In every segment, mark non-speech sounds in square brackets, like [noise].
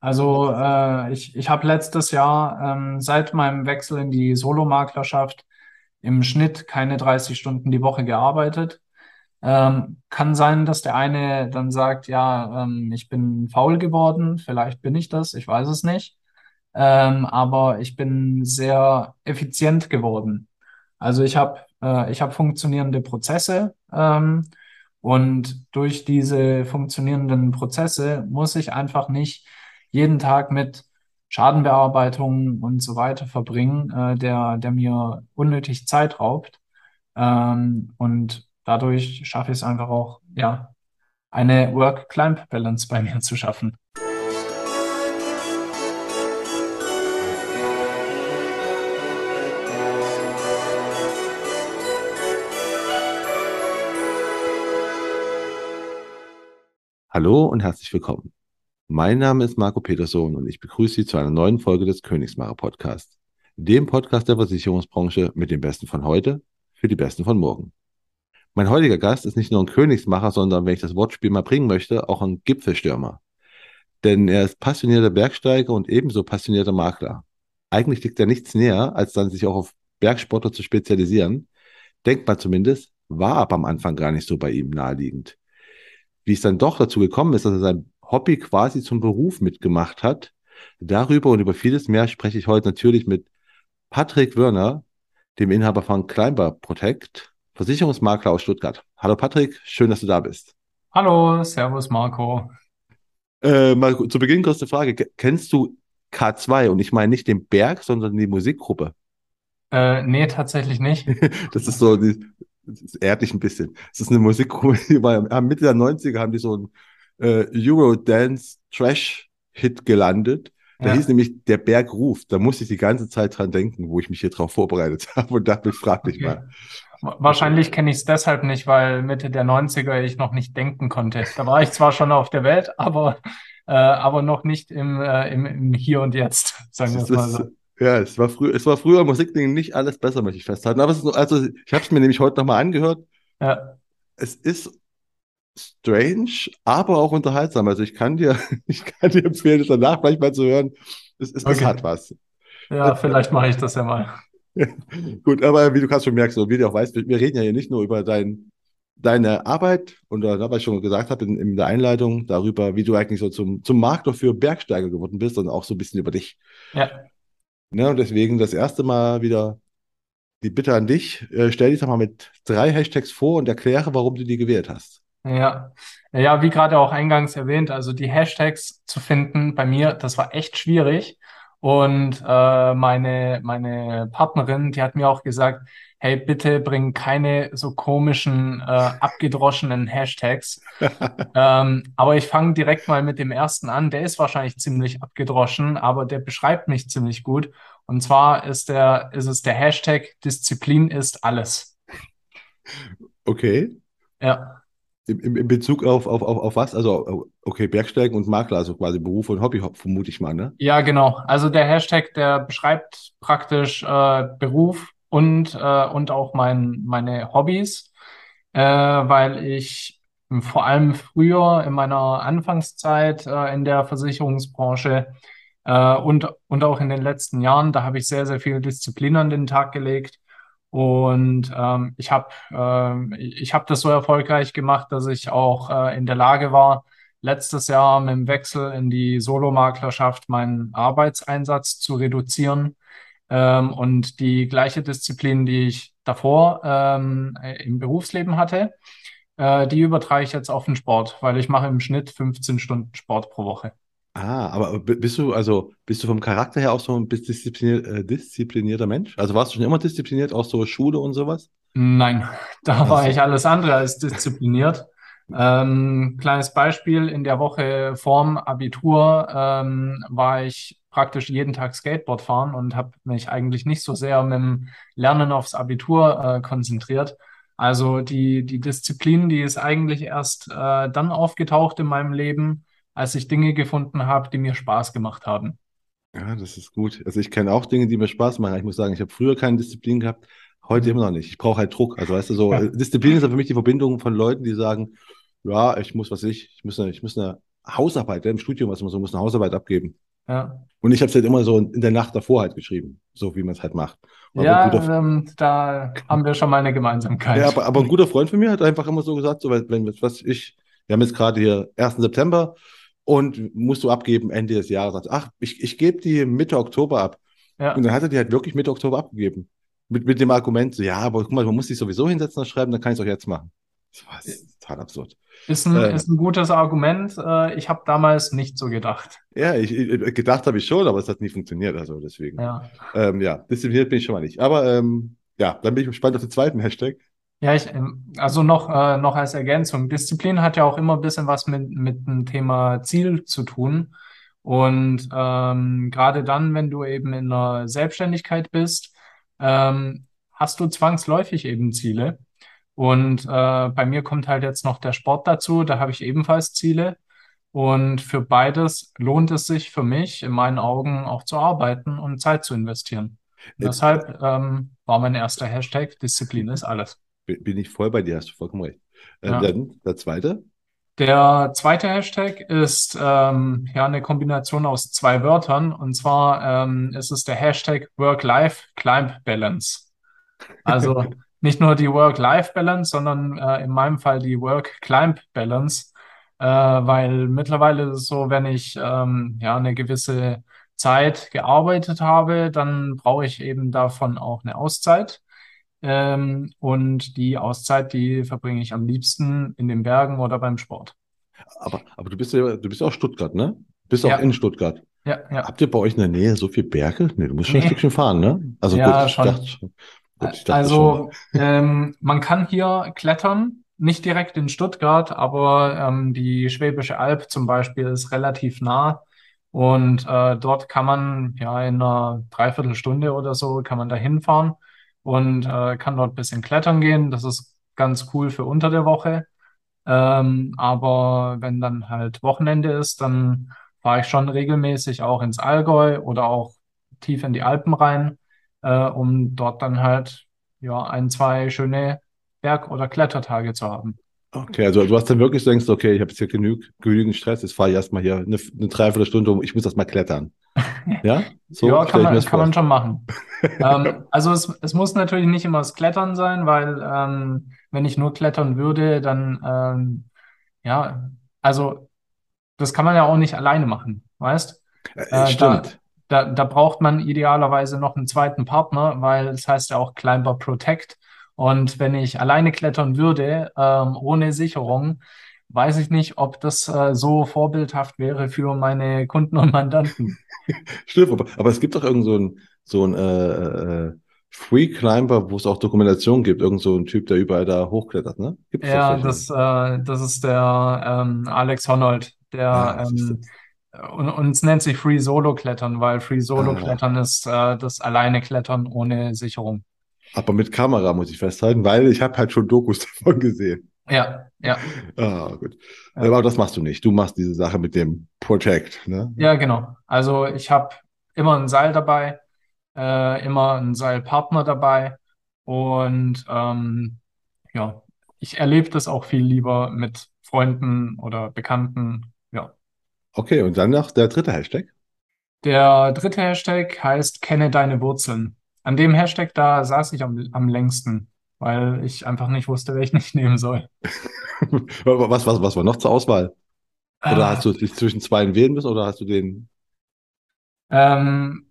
Also äh, ich, ich habe letztes Jahr ähm, seit meinem Wechsel in die Solomaklerschaft im Schnitt keine 30 Stunden die Woche gearbeitet. Ähm, kann sein, dass der eine dann sagt, ja, ähm, ich bin faul geworden, vielleicht bin ich das, ich weiß es nicht. Ähm, aber ich bin sehr effizient geworden. Also ich habe äh, ich hab funktionierende Prozesse ähm, und durch diese funktionierenden Prozesse muss ich einfach nicht jeden Tag mit Schadenbearbeitung und so weiter verbringen, äh, der, der mir unnötig Zeit raubt. Ähm, und dadurch schaffe ich es einfach auch, ja, eine Work-Climb-Balance bei mir zu schaffen. Hallo und herzlich willkommen. Mein Name ist Marco Peterson und ich begrüße Sie zu einer neuen Folge des Königsmacher Podcasts, dem Podcast der Versicherungsbranche mit den Besten von heute für die Besten von morgen. Mein heutiger Gast ist nicht nur ein Königsmacher, sondern, wenn ich das Wortspiel mal bringen möchte, auch ein Gipfelstürmer. Denn er ist passionierter Bergsteiger und ebenso passionierter Makler. Eigentlich liegt er nichts näher, als dann sich auch auf Bergsportler zu spezialisieren. Denkt man zumindest, war aber am Anfang gar nicht so bei ihm naheliegend. Wie es dann doch dazu gekommen ist, dass er sein Hobby quasi zum Beruf mitgemacht hat. Darüber und über vieles mehr spreche ich heute natürlich mit Patrick Wörner, dem Inhaber von Climber Protect, Versicherungsmakler aus Stuttgart. Hallo Patrick, schön, dass du da bist. Hallo, Servus Marco. Äh, mal zu Beginn kurze Frage. Kennst du K2 und ich meine nicht den Berg, sondern die Musikgruppe? Äh, nee, tatsächlich nicht. [laughs] das ist so, das ehrt dich ein bisschen. Das ist eine Musikgruppe, die war Mitte der 90er haben die so ein äh, Eurodance Trash Hit gelandet. Da ja. hieß nämlich Der Berg ruft. Da musste ich die ganze Zeit dran denken, wo ich mich hier drauf vorbereitet [laughs] habe und dachte, ich frage dich okay. mal. Wahrscheinlich kenne ich es deshalb nicht, weil Mitte der 90er ich noch nicht denken konnte. Da war ich zwar schon auf der Welt, aber, äh, aber noch nicht im, äh, im, im Hier und Jetzt, [laughs] sagen wir es mal so. Ja, es war, früher, es war früher Musikding nicht alles besser, möchte ich festhalten. Aber es ist, also, ich habe es mir nämlich heute nochmal angehört. Ja. Es ist strange, aber auch unterhaltsam. Also ich kann dir, [laughs] ich kann dir empfehlen, es danach vielleicht mal zu hören. Es, es, okay. es hat was. Ja, vielleicht mache ich das ja mal. [laughs] Gut, aber wie du gerade schon merkst, und wie du auch weißt, wir reden ja hier nicht nur über dein, deine Arbeit und äh, was ich schon gesagt habe in, in, der Einleitung, darüber, wie du eigentlich so zum, zum Makler für Bergsteiger geworden bist, sondern auch so ein bisschen über dich. Ja. Ne, und deswegen das erste Mal wieder die Bitte an dich, äh, stell dich doch mal mit drei Hashtags vor und erkläre, warum du die gewählt hast. Ja, ja, wie gerade auch eingangs erwähnt, also die Hashtags zu finden bei mir, das war echt schwierig. Und äh, meine, meine Partnerin, die hat mir auch gesagt, hey, bitte bring keine so komischen, äh, abgedroschenen Hashtags. [laughs] ähm, aber ich fange direkt mal mit dem ersten an. Der ist wahrscheinlich ziemlich abgedroschen, aber der beschreibt mich ziemlich gut. Und zwar ist der, ist es der Hashtag Disziplin ist alles. Okay. Ja. In, in Bezug auf, auf, auf, auf was? Also, okay, Bergsteigen und Makler, also quasi Beruf und Hobby, vermute ich mal, ne? Ja, genau. Also der Hashtag, der beschreibt praktisch äh, Beruf und, äh, und auch mein, meine Hobbys, äh, weil ich vor allem früher in meiner Anfangszeit äh, in der Versicherungsbranche äh, und, und auch in den letzten Jahren, da habe ich sehr, sehr viel Disziplin an den Tag gelegt und ähm, ich habe ähm, ich hab das so erfolgreich gemacht, dass ich auch äh, in der Lage war, letztes Jahr mit dem Wechsel in die Solomaklerschaft meinen Arbeitseinsatz zu reduzieren ähm, und die gleiche Disziplin, die ich davor ähm, im Berufsleben hatte, äh, die übertrage ich jetzt auf den Sport, weil ich mache im Schnitt 15 Stunden Sport pro Woche. Ah, aber bist du, also bist du vom Charakter her auch so ein disziplinier, äh, disziplinierter Mensch? Also warst du schon immer diszipliniert, auch so Schule und sowas? Nein, [laughs] da also. war ich alles andere als diszipliniert. Ähm, kleines Beispiel, in der Woche vorm Abitur ähm, war ich praktisch jeden Tag Skateboard fahren und habe mich eigentlich nicht so sehr mit dem Lernen aufs Abitur äh, konzentriert. Also die, die Disziplin, die ist eigentlich erst äh, dann aufgetaucht in meinem Leben, als ich Dinge gefunden habe, die mir Spaß gemacht haben. Ja, das ist gut. Also ich kenne auch Dinge, die mir Spaß machen. Ich muss sagen, ich habe früher keine Disziplin gehabt, heute immer noch nicht. Ich brauche halt Druck. Also weißt du so, ja. Disziplin ist ja für mich die Verbindung von Leuten, die sagen, ja, ich muss was ich, ich muss eine, ich muss eine Hausarbeit, ja, im Studium, was man so muss, eine Hausarbeit abgeben. Ja. Und ich habe es halt immer so in der Nacht davor halt geschrieben, so wie man es halt macht. Aber Ja, ähm, da haben wir schon mal eine ja, Gemeinsamkeit. aber, aber ein guter Freund von mir hat einfach immer so gesagt, so, wenn, wenn was ich, wir haben jetzt gerade hier 1. September und musst du abgeben Ende des Jahres. Ach, ich, ich gebe die Mitte Oktober ab. Und Ja. dann hat er die halt wirklich Mitte Oktober abgegeben. Mit, mit dem Argument, so, ja, aber guck mal, man muss sich sowieso hinsetzen und schreiben, dann kann ich es auch jetzt machen. Das war total absurd. Ist ein, Äh, ist ein gutes Argument. Äh, ich habe damals nicht so gedacht. ja, ich, ich, gedacht habe ich schon, aber es hat nie funktioniert. Also deswegen. Ja. Ähm, ja, diszipliniert bin ich schon mal nicht. Aber ähm, ja, dann bin ich gespannt auf den zweiten Hashtag. Ja, ich, ähm, also noch, äh, noch als Ergänzung. Disziplin hat ja auch immer ein bisschen was mit, mit dem Thema Ziel zu tun. Und ähm, gerade dann, wenn du eben in einer Selbstständigkeit bist, ähm, hast du zwangsläufig eben Ziele. Und äh, bei mir kommt halt jetzt noch der Sport dazu, da habe ich ebenfalls Ziele. Und für beides lohnt es sich für mich, in meinen Augen auch zu arbeiten und Zeit zu investieren. Und Äh, deshalb ähm, war mein erster Hashtag, Disziplin ist alles. Bin ich voll bei dir, hast du vollkommen recht. Äh, Ja. dann der zweite. Der zweite Hashtag ist ähm, ja eine Kombination aus zwei Wörtern. Und zwar ähm, ist es der Hashtag Work-Life-Climb-Balance. Also [laughs] nicht nur die Work-Life-Balance, sondern äh, in meinem Fall die Work-Climb-Balance. Äh, weil mittlerweile ist es so, wenn ich ähm, ja eine gewisse Zeit gearbeitet habe, dann brauche ich eben davon auch eine Auszeit. Ähm, und die Auszeit, die verbringe ich am liebsten in den Bergen oder beim Sport. Aber, aber du bist ja, du bist ja auch Stuttgart, ne? Bist auch Ja, in Stuttgart. ja, ja. Habt ihr bei euch in der Nähe so viel Berge? Nee, du musst schon ein Nee, Stückchen fahren, ne? Also gut, ja, ich schon. dachte schon. Gut, dachte schon. Also, ähm, man kann hier klettern, nicht direkt in Stuttgart, aber ähm, die Schwäbische Alb zum Beispiel ist relativ nah. Und äh, dort kann man ja in einer Dreiviertelstunde oder so kann man da hinfahren und äh, kann dort ein bisschen klettern gehen. Das ist ganz cool für unter der Woche. Ähm, aber wenn dann halt Wochenende ist, dann fahre ich schon regelmäßig auch ins Allgäu oder auch tief in die Alpen rein, äh, um dort dann halt ja ein, zwei schöne Berg- oder Klettertage zu haben. Okay, also du hast dann wirklich so denkst, okay, ich habe jetzt hier genug, genügend Stress, jetzt fahre ich erstmal hier eine, eine Dreiviertelstunde um, ich muss erstmal klettern. [laughs] Ja? So Ja, kann man, das kann vor. man schon machen. [laughs] Ähm, also es, es muss natürlich nicht immer das Klettern sein, weil ähm, wenn ich nur klettern würde, dann ähm, ja, also das kann man ja auch nicht alleine machen, weißt? Äh, Äh, da, stimmt. da, da braucht man idealerweise noch einen zweiten Partner, weil das heißt ja auch Climber Protect. Und wenn ich alleine klettern würde, ähm, ohne Sicherung, weiß ich nicht, ob das äh, so vorbildhaft wäre für meine Kunden und Mandanten. [laughs] Stimmt, aber, aber es gibt doch irgend so ein, so ein äh, äh, Free Climber, wo es auch Dokumentation gibt, irgend so ein Typ, der überall da hochklettert, ne? Gibt es doch Ja, das, äh, das ist der ähm, Alex Honnold, der Ah, ähm, und, und es nennt sich Free Solo Klettern, weil Free Solo Ah, Klettern ist äh, das alleine Klettern ohne Sicherung. Aber mit Kamera muss ich festhalten, weil ich habe halt schon Dokus [laughs] davon gesehen. Ja, ja, Ah, gut. ja. Aber das machst du nicht. Du machst diese Sache mit dem Protect, ne? Ja, genau. Also ich habe immer ein Seil dabei, äh, immer einen Seilpartner dabei und ähm, ja, ich erlebe das auch viel lieber mit Freunden oder Bekannten. Ja. Okay, und dann noch der dritte Hashtag. Der dritte Hashtag heißt Kenne deine Wurzeln. An dem Hashtag da saß ich am, am längsten, weil ich einfach nicht wusste, welchen ich nehmen soll. [laughs] Was, was, was war noch zur Auswahl? Oder Ah, hast du dich zwischen zwei wählen müssen oder hast du den? ähm,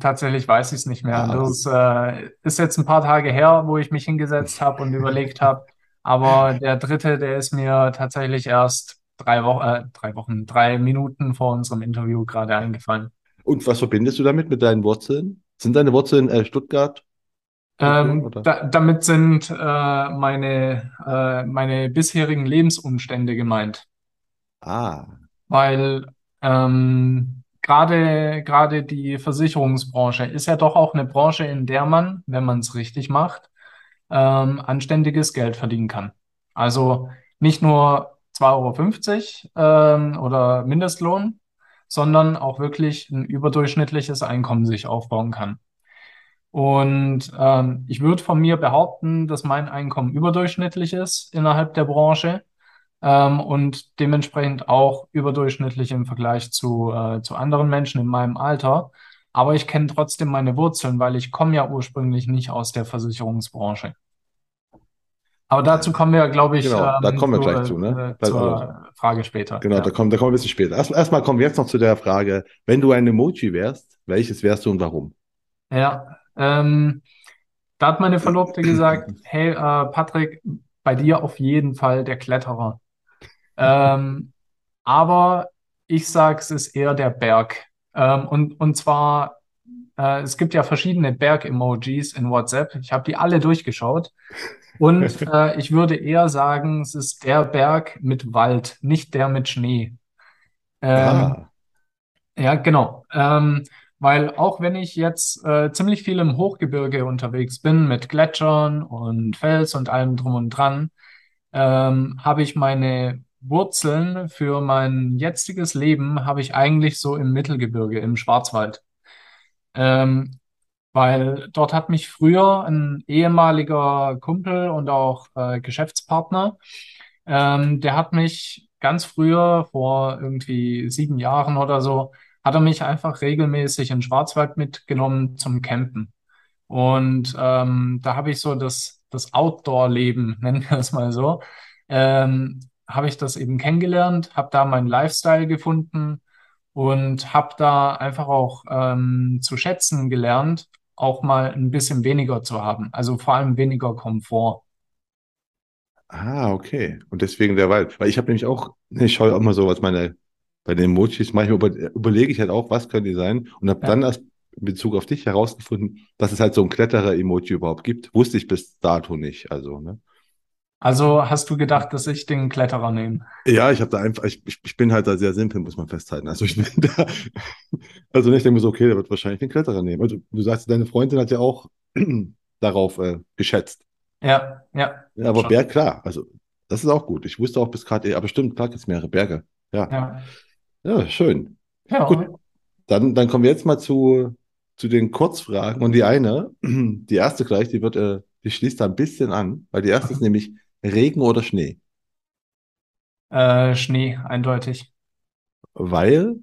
tatsächlich weiß ich es nicht mehr. Ah, Das äh, ist jetzt ein paar Tage her, wo ich mich hingesetzt habe und überlegt habe. Aber der dritte, der ist mir tatsächlich erst drei Wochen, äh, drei Wochen, drei Minuten vor unserem Interview gerade eingefallen. Und was verbindest du damit mit deinen Wurzeln? Sind deine Wurzeln äh, Stuttgart, Ähm, da, damit sind äh, meine, äh, meine bisherigen Lebensumstände gemeint, Ah, weil ähm, gerade gerade die Versicherungsbranche ist ja doch auch eine Branche, in der man, wenn man es richtig macht, ähm, anständiges Geld verdienen kann. Also nicht nur 2,50 Euro ähm, oder Mindestlohn, sondern auch wirklich ein überdurchschnittliches Einkommen sich aufbauen kann. Und ähm, ich würde von mir behaupten, dass mein Einkommen überdurchschnittlich ist innerhalb der Branche. ähm, und dementsprechend auch überdurchschnittlich im Vergleich zu, äh, zu anderen Menschen in meinem Alter. Aber ich kenne trotzdem meine Wurzeln, weil ich komme ja ursprünglich nicht aus der Versicherungsbranche. Aber dazu kommen wir, glaube ich, Genau, da ähm, kommen wir zu, gleich zu, ne? äh, zur Frage später. Genau, Ja. da kommen, da kommen wir ein bisschen später. Erst, erstmal kommen wir jetzt noch zu der Frage, wenn du ein Emoji wärst, welches wärst du und warum? Ja, ähm, da hat meine Verlobte gesagt, [laughs] hey, äh, Patrick, bei dir auf jeden Fall der Kletterer. Ähm, aber ich sage, es ist eher der Berg. Ähm, und, und zwar, äh, es gibt ja verschiedene Berg-Emojis in WhatsApp. Ich habe die alle durchgeschaut. Und [laughs] äh, ich würde eher sagen, es ist der Berg mit Wald, nicht der mit Schnee. Ähm, Ah, ja, genau. Ähm, weil auch wenn ich jetzt äh, ziemlich viel im Hochgebirge unterwegs bin mit Gletschern und Fels und allem drum und dran, ähm, habe ich meine Wurzeln für mein jetziges Leben habe ich eigentlich so im Mittelgebirge, im Schwarzwald. Ähm, weil dort hat mich früher ein ehemaliger Kumpel und auch äh, Geschäftspartner, ähm, der hat mich ganz früher, vor irgendwie sieben Jahren oder so, hat er mich einfach regelmäßig in Schwarzwald mitgenommen zum Campen. Und ähm, da habe ich so das, das Outdoor-Leben, [laughs] nennen wir es mal so, ähm, habe ich das eben kennengelernt, habe da meinen Lifestyle gefunden und habe da einfach auch ähm, zu schätzen gelernt, auch mal ein bisschen weniger zu haben. Also vor allem weniger Komfort. ah, okay. Und deswegen der Wald. Weil ich habe nämlich auch, ich schaue auch mal so, was meine, bei den Emojis, manchmal über, überlege ich halt auch, was können die sein und habe dann Ja. erst in Bezug auf dich herausgefunden, dass es halt so ein Kletterer-Emoji überhaupt gibt. Wusste ich bis dato nicht. Also, ne? Also hast du gedacht, dass ich den Kletterer nehme? Ja, ich habe da einfach, ich, ich, ich bin halt da sehr simpel, muss man festhalten. Also ich bin [laughs] da, also ich denke mir so, okay, der wird wahrscheinlich den Kletterer nehmen. Also du sagst, deine Freundin hat ja auch [clears throat] darauf äh, geschätzt. Ja, ja, Ja, aber schon. Berg, klar, also das ist auch gut. Ich wusste auch bis gerade, aber stimmt, klar gibt es mehrere Berge. Ja, Ja, ja, schön. ja, Gut, dann, dann kommen wir jetzt mal zu, zu den Kurzfragen. Und die eine, [clears throat] die erste gleich, die wird, äh, die schließt da ein bisschen an, weil die erste ist nämlich Regen oder Schnee. äh, Schnee, eindeutig. Weil,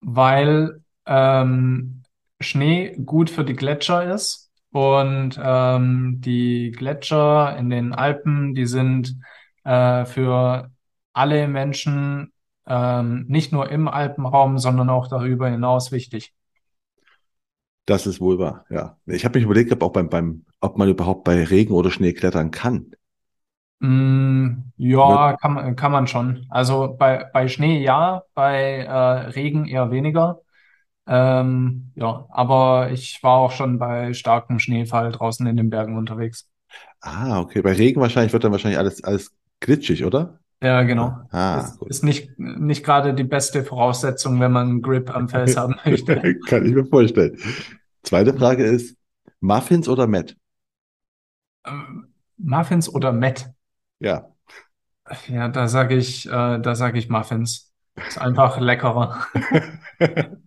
weil ähm, Schnee gut für die Gletscher ist und ähm, die Gletscher in den Alpen, die sind äh, für alle Menschen ähm, nicht nur im Alpenraum, sondern auch darüber hinaus wichtig. das ist wohl wahr, ja. Ich habe mich überlegt, ob auch beim, beim, ob man überhaupt bei Regen oder Schnee klettern kann. Mm, ja, kann man, kann man schon. Also bei, bei Schnee ja, bei äh, Regen eher weniger. Ähm, ja, aber ich war auch schon bei starkem Schneefall draußen in den Bergen unterwegs. ah, okay. Bei Regen wahrscheinlich wird dann wahrscheinlich alles, alles glitschig, oder? Ja, genau. Ah, Ist, gut. ist nicht, nicht gerade die beste Voraussetzung, wenn man einen Grip am [laughs] Fels haben möchte. [laughs] Kann ich mir vorstellen. Zweite Frage ist, Muffins oder Matt? Ähm, Muffins oder Met? Ja. Ja, da sage ich, äh, da sage ich Muffins. Ist einfach leckerer. [laughs]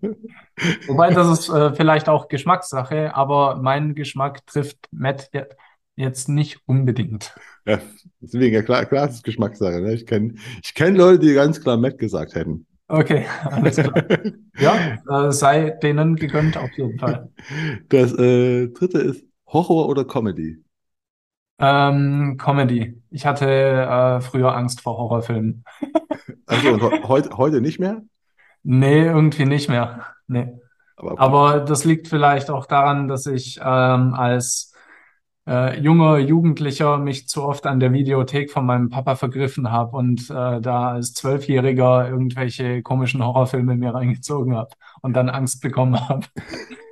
Wobei das ist äh, vielleicht auch Geschmackssache, aber mein Geschmack trifft je- jetzt nicht unbedingt. Ja, deswegen, ja klar, klar, das ist Geschmackssache. Ne? Ich kenne ich kenn Leute, die ganz klar Matt gesagt hätten. Okay, alles klar. [laughs] Ja, äh, sei denen gegönnt auf jeden Fall. Das äh, dritte ist Horror oder Comedy? Ähm, Comedy. Ich hatte äh, früher Angst vor Horrorfilmen. [laughs] Also und he heute, heute nicht mehr? Nee, irgendwie nicht mehr. Nee. Aber Aber das liegt vielleicht auch daran, dass ich ähm, als äh, junger Jugendlicher mich zu oft an der Videothek von meinem Papa vergriffen habe und äh, da als Zwölfjähriger irgendwelche komischen Horrorfilme mir reingezogen habe und dann Angst bekommen habe. [laughs]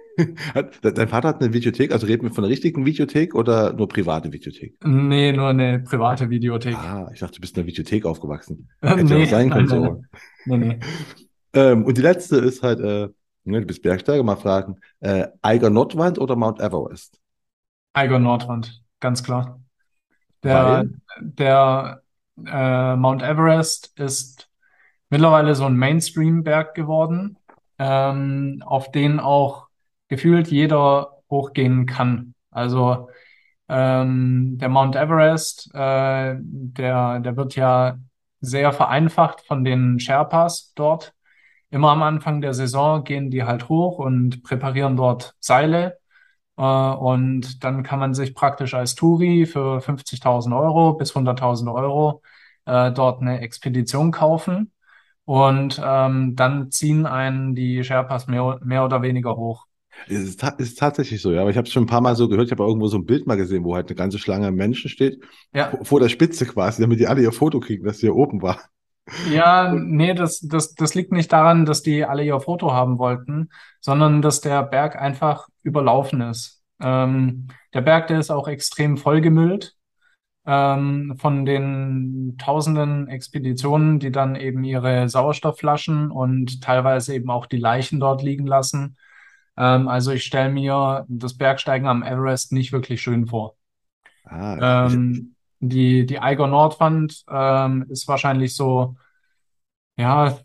dein Vater hat eine Videothek, also reden wir von einer richtigen Videothek oder nur private Videothek? Nee, nur eine private Videothek. Ah, ich dachte, du bist in einer Videothek aufgewachsen. Äh, Hätte ja nee, auch sein nein, können nein, so. [laughs] nein. Nee. Ähm, und die letzte ist halt, äh, ne, du bist Bergsteiger, mal fragen, äh, Eiger Nordwand oder Mount Everest? Eiger Nordwand, ganz klar. Der, der äh, Mount Everest ist mittlerweile so ein Mainstream-Berg geworden, ähm, auf den auch gefühlt jeder hochgehen kann. Also ähm, der Mount Everest, äh, der, der wird ja sehr vereinfacht von den Sherpas dort. Immer am Anfang der Saison gehen die halt hoch und präparieren dort Seile. Äh, und dann kann man sich praktisch als Touri für 50.000 Euro bis 100.000 Euro äh, dort eine Expedition kaufen. Und ähm, dann ziehen einen die Sherpas mehr, mehr oder weniger hoch. Es ist, ist tatsächlich so, ja. Aber ich habe es schon ein paar Mal so gehört. Ich habe irgendwo so ein Bild mal gesehen, wo halt eine ganze Schlange Menschen steht, Ja, vor vor der Spitze quasi, damit die alle ihr Foto kriegen, dass sie hier oben war. ja, nee, das, das, das liegt nicht daran, dass die alle ihr Foto haben wollten, sondern dass der Berg einfach überlaufen ist. Ähm, der Berg, der ist auch extrem vollgemüllt. ähm, von den tausenden Expeditionen, die dann eben ihre Sauerstoffflaschen und teilweise eben auch die Leichen dort liegen lassen. Ähm, also ich stelle mir das Bergsteigen am Everest nicht wirklich schön vor. Ah, Ähm, die, die Eiger Nordwand ähm, ist wahrscheinlich so, ja,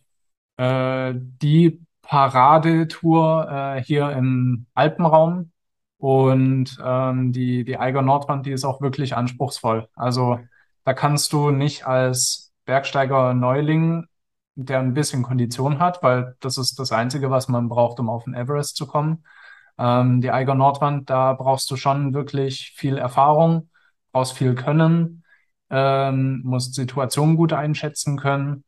äh, die Paradetour äh, hier im Alpenraum. Und ähm, die, die Eiger Nordwand, die ist auch wirklich anspruchsvoll. Also da kannst du nicht als Bergsteiger Neuling, der ein bisschen Kondition hat, weil das ist das Einzige, was man braucht, um auf den Everest zu kommen. Ähm, die Eiger Nordwand, da brauchst du schon wirklich viel Erfahrung, brauchst viel Können, ähm, musst Situationen gut einschätzen können.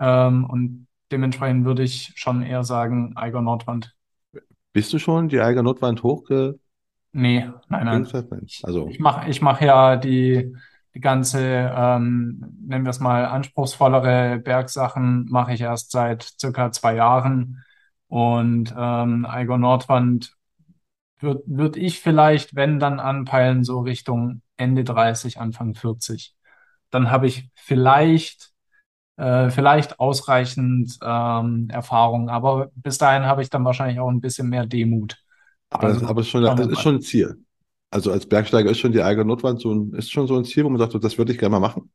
Ähm, und dementsprechend würde ich schon eher sagen, Eiger Nordwand. bist du schon die Eiger Nordwand hochgeklettert? Nee, nein, nein. Also, ich mache ich mach ja die, die ganze, ähm, nennen wir es mal, anspruchsvollere Bergsachen, mache ich erst seit circa zwei Jahren. Und ähm, Eiger Nordwand würde würd ich vielleicht, wenn dann anpeilen, so Richtung Ende 30, Anfang 40. Dann habe ich vielleicht, äh, vielleicht ausreichend ähm, Erfahrung, aber bis dahin habe ich dann wahrscheinlich auch ein bisschen mehr Demut. aber das, Also aber schon, das ist schon ein Ziel. Also als Bergsteiger ist schon die Eiger Nordwand so ein, ist schon so ein Ziel, wo man sagt, das würde ich gerne mal machen.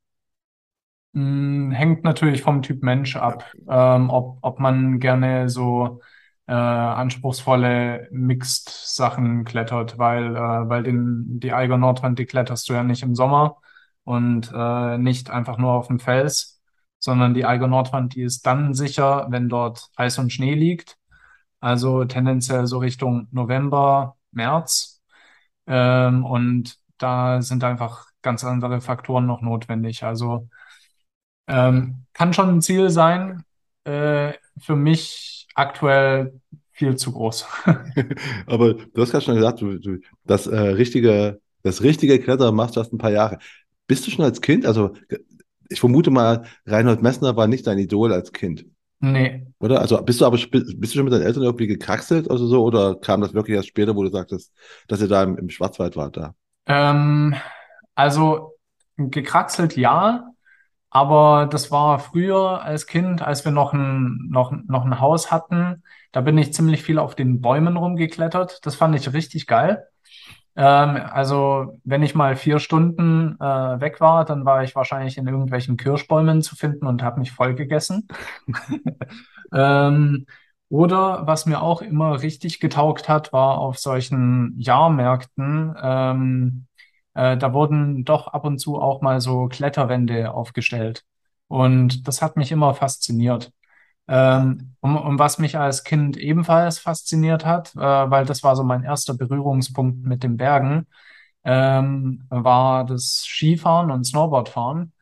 Mm, Hängt natürlich vom Typ Mensch Ja. ab, ähm, ob, ob man gerne so äh, anspruchsvolle Mixed-Sachen klettert, weil, äh, weil den, die Eiger Nordwand, die kletterst du ja nicht im Sommer und äh, nicht einfach nur auf dem Fels, sondern die Eiger Nordwand, die ist dann sicher, wenn dort Eis und Schnee liegt, also tendenziell so Richtung November, März. Ähm, und da sind einfach ganz andere Faktoren noch notwendig. Also ähm, kann schon ein Ziel sein, äh, für mich aktuell viel zu groß. [laughs] [laughs] Aber du hast gerade schon gesagt, du, du, das äh, richtige, das richtige Klettern machst du erst ein paar Jahre. Bist du schon als Kind? Also ich vermute mal, Reinhold Messner war nicht dein Idol als Kind, Nee, oder? Also bist du aber bist du schon mit deinen Eltern irgendwie gekraxelt oder so? Oder kam das wirklich erst später, wo du sagtest, dass ihr da im, im Schwarzwald wart da? ähm, also gekraxelt ja, aber das war früher als Kind, als wir noch ein, noch, noch ein Haus hatten. Da bin ich ziemlich viel auf den Bäumen rumgeklettert. Das fand ich richtig geil. Ähm, also, wenn ich mal vier Stunden äh, weg war, dann war ich wahrscheinlich in irgendwelchen Kirschbäumen zu finden und habe mich voll gegessen. [laughs] Ähm, oder was mir auch immer richtig getaugt hat, war auf solchen Jahrmärkten, ähm, äh, da wurden doch ab und zu auch mal so Kletterwände aufgestellt. Und das hat mich immer fasziniert. Ähm, und, und was mich als Kind ebenfalls fasziniert hat, äh, weil das war so mein erster Berührungspunkt mit den Bergen, ähm, war das Skifahren und Snowboardfahren.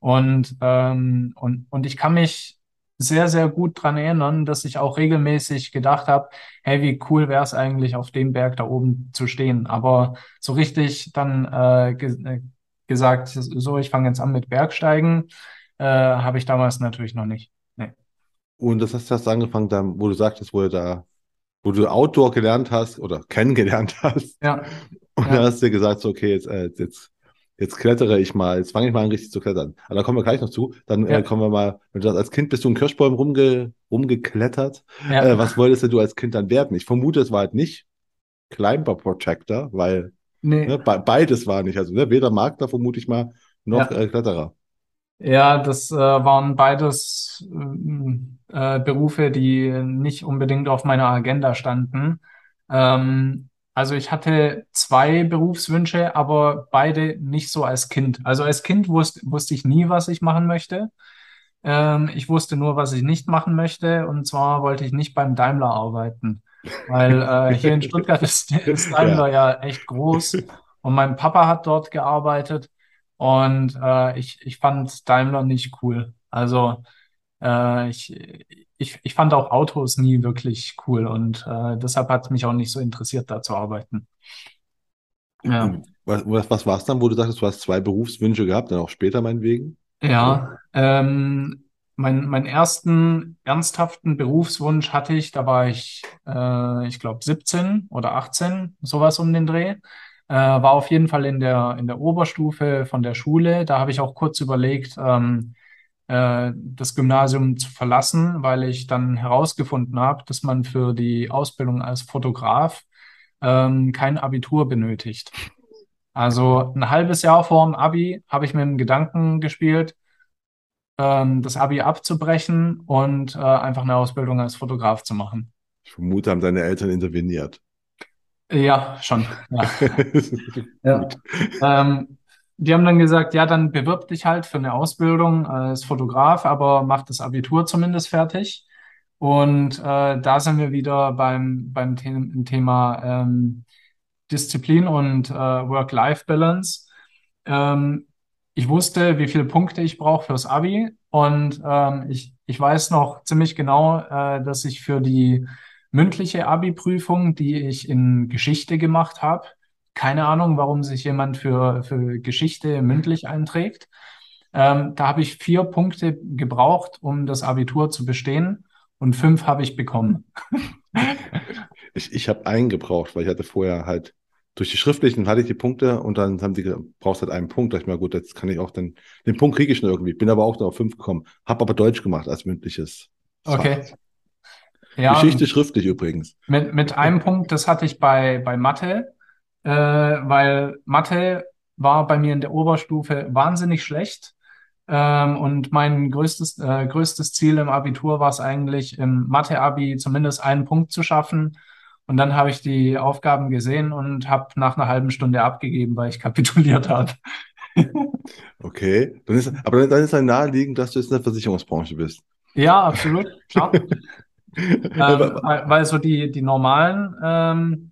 Und, ähm, und, und ich kann mich sehr, sehr gut dran erinnern, dass ich auch regelmäßig gedacht habe, hey, wie cool wäre es eigentlich, auf dem Berg da oben zu stehen. Aber so richtig dann äh, ge äh, gesagt, so, ich fange jetzt an mit Bergsteigen, äh, habe ich damals natürlich noch nicht. Und das hast du erst angefangen, dann, wo du sagtest, wo du da, wo du Outdoor gelernt hast oder [laughs] kennengelernt hast. Ja, Und dann ja, hast du dir gesagt, so, okay, jetzt, äh, jetzt, jetzt klettere ich mal, jetzt fange ich mal an, richtig zu klettern. Aber da kommen wir gleich noch zu. Dann äh, ja, kommen wir mal, wenn du sagst, als Kind bist du in Kirschbäumen rumge, rumgeklettert. Äh, ja. was wolltest du als Kind dann werden? Ich vermute, es war halt nicht Climber Protector, weil Nee, ne, be beides war nicht. Also ne, weder Makler, vermute ich mal, noch ja. äh, Kletterer. Ja, das äh, waren beides äh, Berufe, die nicht unbedingt auf meiner Agenda standen. Ähm, also ich hatte zwei Berufswünsche, aber beide nicht so als Kind. Also als Kind wusste, wusste ich nie, was ich machen möchte. Ähm, ich wusste nur, was ich nicht machen möchte. Und zwar wollte ich nicht beim Daimler arbeiten. Weil äh, hier in Stuttgart [laughs] ist, ist Daimler Ja. ja echt groß. Und mein Papa hat dort gearbeitet. Und äh, ich, ich fand Daimler nicht cool. Also äh, ich, ich, ich fand auch Autos nie wirklich cool. Und äh, deshalb hat es mich auch nicht so interessiert, da zu arbeiten. Ja. Und was, was, was war es dann, wo du sagtest, du hast zwei Berufswünsche gehabt, dann auch später meinetwegen? Ja, ähm, mein, meinen ersten ernsthaften Berufswunsch hatte ich, da war ich, äh, ich glaube, 17 oder 18, sowas um den Dreh. Äh, war auf jeden Fall in der, in der Oberstufe von der Schule. Da habe ich auch kurz überlegt, ähm, äh, das Gymnasium zu verlassen, weil ich dann herausgefunden habe, dass man für die Ausbildung als Fotograf ähm, kein Abitur benötigt. Also ein halbes Jahr vor dem Abi habe ich mit dem Gedanken gespielt, ähm, das Abi abzubrechen und äh, einfach eine Ausbildung als Fotograf zu machen. Ich vermute, haben deine Eltern interveniert. Ja, schon. Ja. [laughs] Ja. Ähm, die haben dann gesagt, ja, dann bewirb dich halt für eine Ausbildung als Fotograf, aber mach das Abitur zumindest fertig. Und äh, da sind wir wieder beim, beim The Thema ähm, Disziplin und äh, Work-Life-Balance. Ähm, ich wusste, wie viele Punkte ich brauche fürs Abi und ähm, ich, ich weiß noch ziemlich genau, äh, dass ich für die mündliche Abi-Prüfung, die ich in Geschichte gemacht habe, keine Ahnung, warum sich jemand für, für Geschichte mündlich einträgt. Ähm, da habe ich vier Punkte gebraucht, um das Abitur zu bestehen und fünf habe ich bekommen. [laughs] Ich, ich habe einen gebraucht, weil ich hatte vorher halt durch die schriftlichen hatte ich die Punkte und dann haben die brauchst halt einen Punkt. Da dachte ich mir, gut, jetzt kann ich auch dann, den Punkt kriege ich schon irgendwie. Bin aber auch nur auf fünf gekommen. Hab aber Deutsch gemacht als mündliches Fach. Okay. Ja, Geschichte schriftlich übrigens. mit, mit einem Punkt, das hatte ich bei, bei Mathe, äh, weil Mathe war bei mir in der Oberstufe wahnsinnig schlecht. Ähm, und mein größtes, äh, größtes Ziel im Abitur war es eigentlich, im Mathe-Abi zumindest einen Punkt zu schaffen. Und dann habe ich die Aufgaben gesehen und habe nach einer halben Stunde abgegeben, weil ich [laughs] kapituliert habe. Okay. Dann ist, aber dann, ist dann naheliegend, dass du jetzt in der Versicherungsbranche bist. Ja, absolut, klar. [laughs] Ähm, weil, weil so die, die normalen, ähm,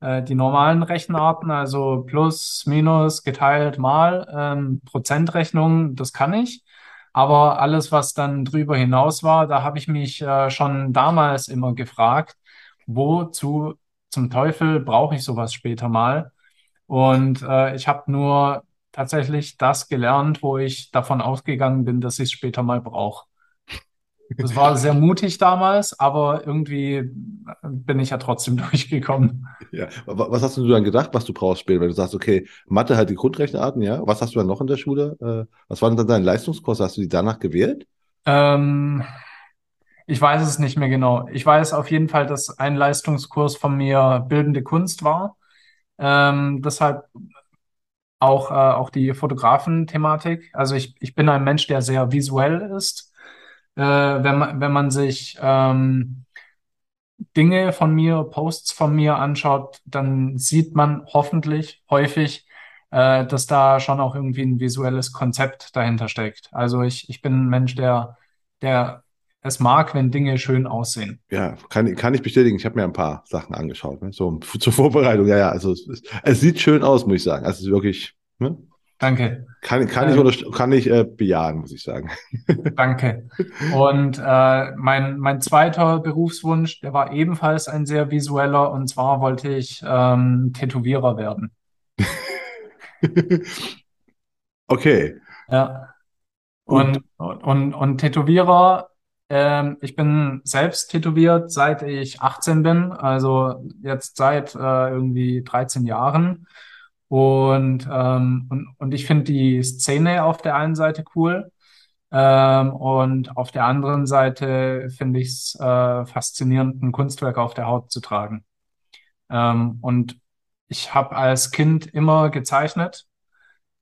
äh, die normalen Rechenarten, also plus, minus, geteilt, mal, ähm, Prozentrechnung, das kann ich. Aber alles, was dann drüber hinaus war, da habe ich mich äh, schon damals immer gefragt, wozu zum Teufel brauche ich sowas später mal? Und äh, ich habe nur tatsächlich das gelernt, wo ich davon ausgegangen bin, dass ich es später mal brauche. Das war sehr mutig damals, aber irgendwie bin ich ja trotzdem [laughs] durchgekommen. Ja. Wa- Was hast du dann gedacht, was du brauchst später? Wenn du sagst, okay, Mathe halt die Grundrechenarten, ja. Was hast du dann noch in der Schule? Äh, was waren dann deine Leistungskurse? Hast du die danach gewählt? Ähm, ich weiß es nicht mehr genau. Ich weiß auf jeden Fall, dass ein Leistungskurs von mir bildende Kunst war. Ähm, deshalb auch, äh, auch die Fotografen-Thematik. Also ich, ich bin ein Mensch, der sehr visuell ist. Äh, wenn man, wenn man sich ähm, Dinge von mir, Posts von mir anschaut, dann sieht man hoffentlich häufig, äh, dass da schon auch irgendwie ein visuelles Konzept dahinter steckt. Also ich, ich bin ein Mensch, der, der es mag, wenn Dinge schön aussehen. Ja, kann, kann ich bestätigen. Ich habe mir ein paar Sachen angeschaut, ne? So zur Vorbereitung. Ja, ja, also es, es, sieht schön aus, muss ich sagen. Also es ist wirklich, ne? Danke, Kann, kann ich, Ähm, unterst- kann ich äh, bejahen, muss ich sagen. [laughs] danke. Und äh, mein, mein zweiter Berufswunsch, der war ebenfalls ein sehr visueller, und zwar wollte ich ähm, Tätowierer werden. [laughs] Okay, Ja. gut. Und, und, und Tätowierer, ähm, ich bin selbst tätowiert, seit ich 18 bin, also jetzt seit äh, irgendwie 13 Jahren. Und, ähm, und, und ich finde die Szene auf der einen Seite cool. Ähm, und auf der anderen Seite finde ich es äh, faszinierend, ein Kunstwerk auf der Haut zu tragen. Ähm, und ich habe als Kind immer gezeichnet.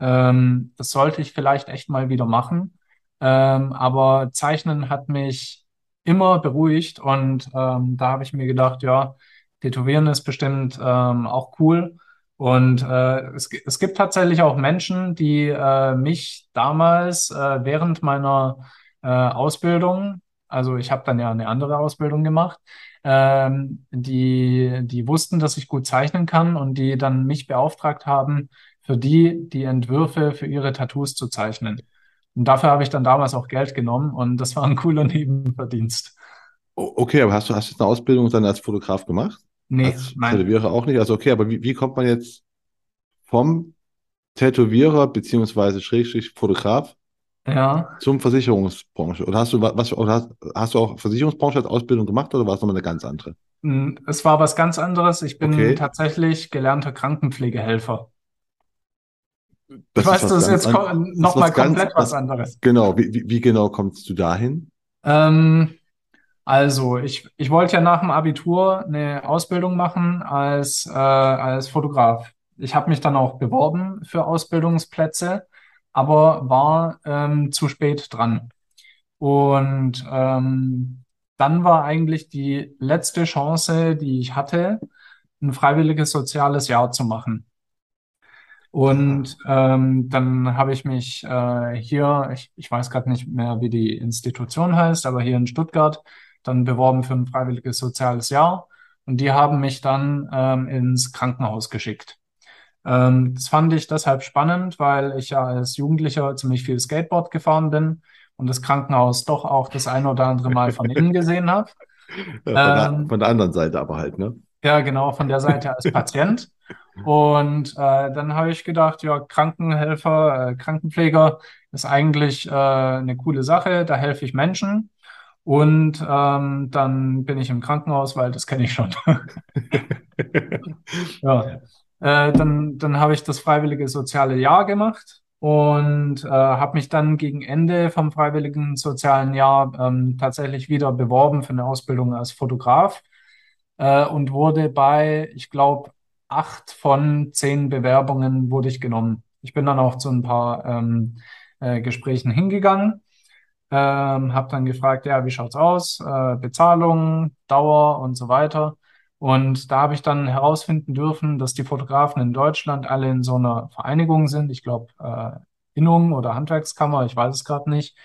Ähm, das sollte ich vielleicht echt mal wieder machen. Ähm, aber Zeichnen hat mich immer beruhigt und ähm, da habe ich mir gedacht, ja, Tätowieren ist bestimmt ähm, auch cool. Und äh, es, es gibt tatsächlich auch Menschen, die äh, mich damals äh, während meiner äh, Ausbildung, also ich habe dann ja eine andere Ausbildung gemacht, ähm, die, die wussten, dass ich gut zeichnen kann und die dann mich beauftragt haben, für die die Entwürfe für ihre Tattoos zu zeichnen. Und dafür habe ich dann damals auch Geld genommen und das war ein cooler [laughs] Nebenverdienst. Okay, aber hast du, hast du eine Ausbildung dann als Fotograf gemacht? Nee, Als nein. Tätowierer auch nicht? Also okay, aber wie, wie kommt man jetzt vom Tätowierer beziehungsweise Schrägstrich Fotograf Ja. zum Versicherungsbranche? Oder hast du wa- was, oder hast, hast du auch Versicherungsbranche als Ausbildung gemacht oder war es nochmal eine ganz andere? Mm, Es war was ganz anderes. Ich bin Okay, tatsächlich gelernter Krankenpflegehelfer. Ich das ist weiß, was das ist jetzt nochmal komplett was was, anderes. genau, wie, wie, wie genau kommst du dahin? Ähm, also, ich, ich wollte ja nach dem Abitur eine Ausbildung machen als, äh, als Fotograf. Ich habe mich dann auch beworben für Ausbildungsplätze, aber war ähm, zu spät dran. Und ähm, dann war eigentlich die letzte Chance, die ich hatte, ein freiwilliges soziales Jahr zu machen. Und ähm, dann habe ich mich äh, hier, ich, ich weiß gerade nicht mehr, wie die Institution heißt, aber hier in Stuttgart dann beworben für ein freiwilliges soziales Jahr. Und die haben mich dann ähm, ins Krankenhaus geschickt. Ähm, das fand ich deshalb spannend, weil ich ja als Jugendlicher ziemlich viel Skateboard gefahren bin und das Krankenhaus doch auch das ein oder andere Mal von innen gesehen habe. [laughs] ja, von der, von Ähm, der anderen Seite aber halt, ne? ja, genau, von der Seite als Patient. Und äh, dann habe ich gedacht, ja, Krankenhelfer, äh, Krankenpfleger ist eigentlich äh, eine coole Sache, da helfe ich Menschen. Und ähm, dann bin ich im Krankenhaus, weil das kenne ich schon. [laughs] Ja, äh, dann, dann habe ich das freiwillige soziale Jahr gemacht und äh, habe mich dann gegen Ende vom freiwilligen sozialen Jahr ähm, tatsächlich wieder beworben für eine Ausbildung als Fotograf äh, und wurde bei, ich glaube, acht von zehn Bewerbungen wurde ich genommen. Ich bin dann auch zu ein paar ähm, äh, Gesprächen hingegangen, ähm, habe dann gefragt, ja, wie schaut's aus? Äh, Bezahlung, Dauer und so weiter. Und da habe ich dann herausfinden dürfen, dass die Fotografen in Deutschland alle in so einer Vereinigung sind. Ich glaube, äh, Innung oder Handwerkskammer, ich weiß es gerade nicht.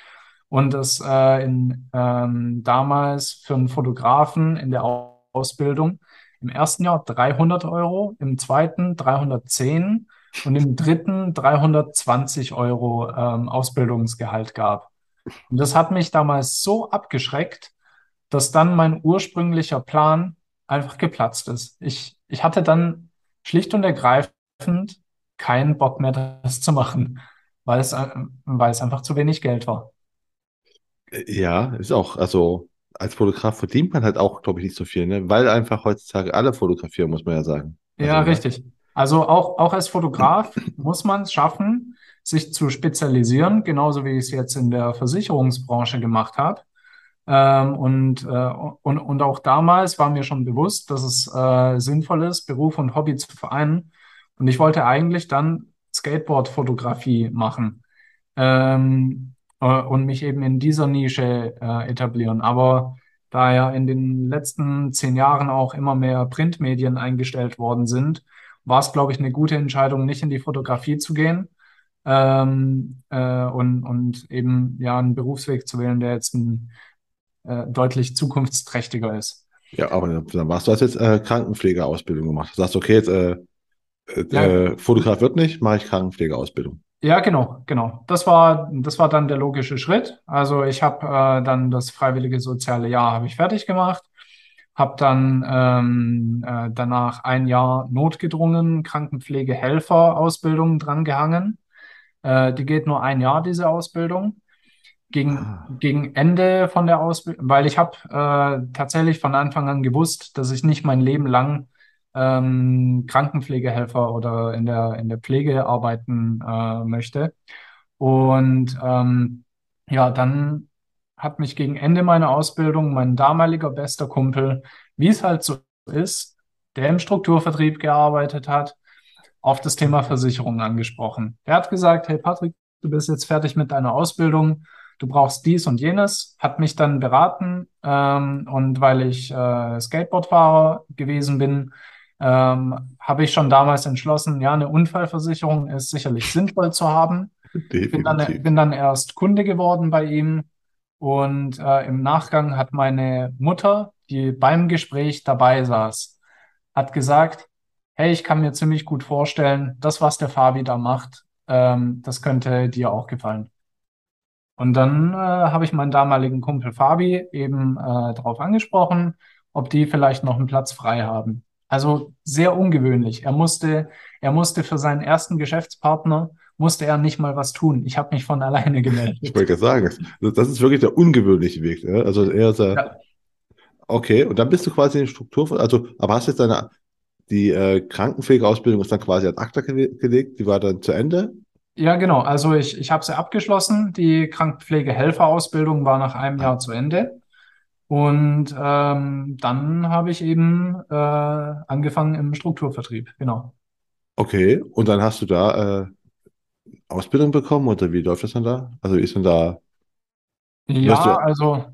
Und dass äh, in, ähm, damals für einen Fotografen in der Au- Ausbildung im ersten Jahr 300 Euro, im zweiten 310 und im dritten 320 Euro ähm, Ausbildungsgehalt gab. Und das hat mich damals so abgeschreckt, dass dann mein ursprünglicher Plan einfach geplatzt ist. Ich, ich hatte dann schlicht und ergreifend keinen Bock mehr, das zu machen, weil es, weil es einfach zu wenig Geld war. Ja, ist auch, also als Fotograf verdient man halt auch, glaube ich, nicht so viel, ne? Weil einfach heutzutage alle fotografieren, muss man ja sagen. Ja, Also, ne? richtig. Also auch, auch als Fotograf muss man es schaffen, sich zu spezialisieren, genauso wie ich es jetzt in der Versicherungsbranche gemacht habe. Ähm, und, äh, und, und auch damals war mir schon bewusst, dass es äh, sinnvoll ist, Beruf und Hobby zu vereinen. Und ich wollte eigentlich dann Skateboard-Fotografie machen ähm, äh, und mich eben in dieser Nische äh, etablieren. Aber da ja in den letzten zehn Jahren auch immer mehr Printmedien eingestellt worden sind, war es, glaube ich, eine gute Entscheidung, nicht in die Fotografie zu gehen ähm, äh, und, und eben ja einen Berufsweg zu wählen, der jetzt ein äh, deutlich zukunftsträchtiger ist. Ja, aber dann machst du hast jetzt äh, Krankenpflegeausbildung gemacht. Du sagst, okay, jetzt äh, Ja, äh, Fotograf wird nicht, mache ich Krankenpflegeausbildung. ja, genau, genau. Das war, das war dann der logische Schritt. Also ich habe äh, dann das freiwillige soziale Jahr habe ich fertig gemacht, habe dann ähm, äh, danach ein Jahr notgedrungen Krankenpflegehelfer-Ausbildung drangehangen. Äh, die geht nur ein Jahr, diese Ausbildung. Gegen, Ah, gegen Ende von der Ausbildung, weil ich habe äh, tatsächlich von Anfang an gewusst, dass ich nicht mein Leben lang ähm, Krankenpflegehelfer oder in der, in der Pflege arbeiten äh, möchte. Und ähm, ja, dann hat mich gegen Ende meiner Ausbildung mein damaliger bester Kumpel, wie es halt so ist, der im Strukturvertrieb gearbeitet hat, auf das Thema Versicherung angesprochen. Er hat gesagt, hey Patrick, du bist jetzt fertig mit deiner Ausbildung, du brauchst dies und jenes, hat mich dann beraten ähm, und weil ich äh, Skateboardfahrer gewesen bin, ähm, habe ich schon damals entschlossen, ja, eine Unfallversicherung ist sicherlich sinnvoll zu haben. Bin dann, definitiv. bin dann erst Kunde geworden bei ihm Und äh, im Nachgang hat meine Mutter, die beim Gespräch dabei saß, hat gesagt, hey, ich kann mir ziemlich gut vorstellen, das, was der Fabi da macht, ähm, das könnte dir auch gefallen. Und dann äh, habe ich meinen damaligen Kumpel Fabi eben äh, darauf angesprochen, ob die vielleicht noch einen Platz frei haben. Also sehr ungewöhnlich. Er musste, er musste für seinen ersten Geschäftspartner musste er nicht mal was tun. Ich habe mich von [laughs] alleine gemeldet. Ich wollte gerade sagen, das ist wirklich der ungewöhnliche Weg. Also eher so, ja. okay, und dann bist du quasi in Struktur, also, aber hast jetzt deine, die äh, Krankenpflegeausbildung ist dann quasi an ACTA gelegt, die war dann zu Ende? Ja, genau. Also ich, ich habe sie abgeschlossen. Die Krankenpflegehelferausbildung war nach einem Jahr zu Ende. Und ähm, dann habe ich eben äh, angefangen im Strukturvertrieb, genau. Okay, und dann hast du da äh, Ausbildung bekommen oder wie läuft das dann da? Also wie ist denn da? Ja, also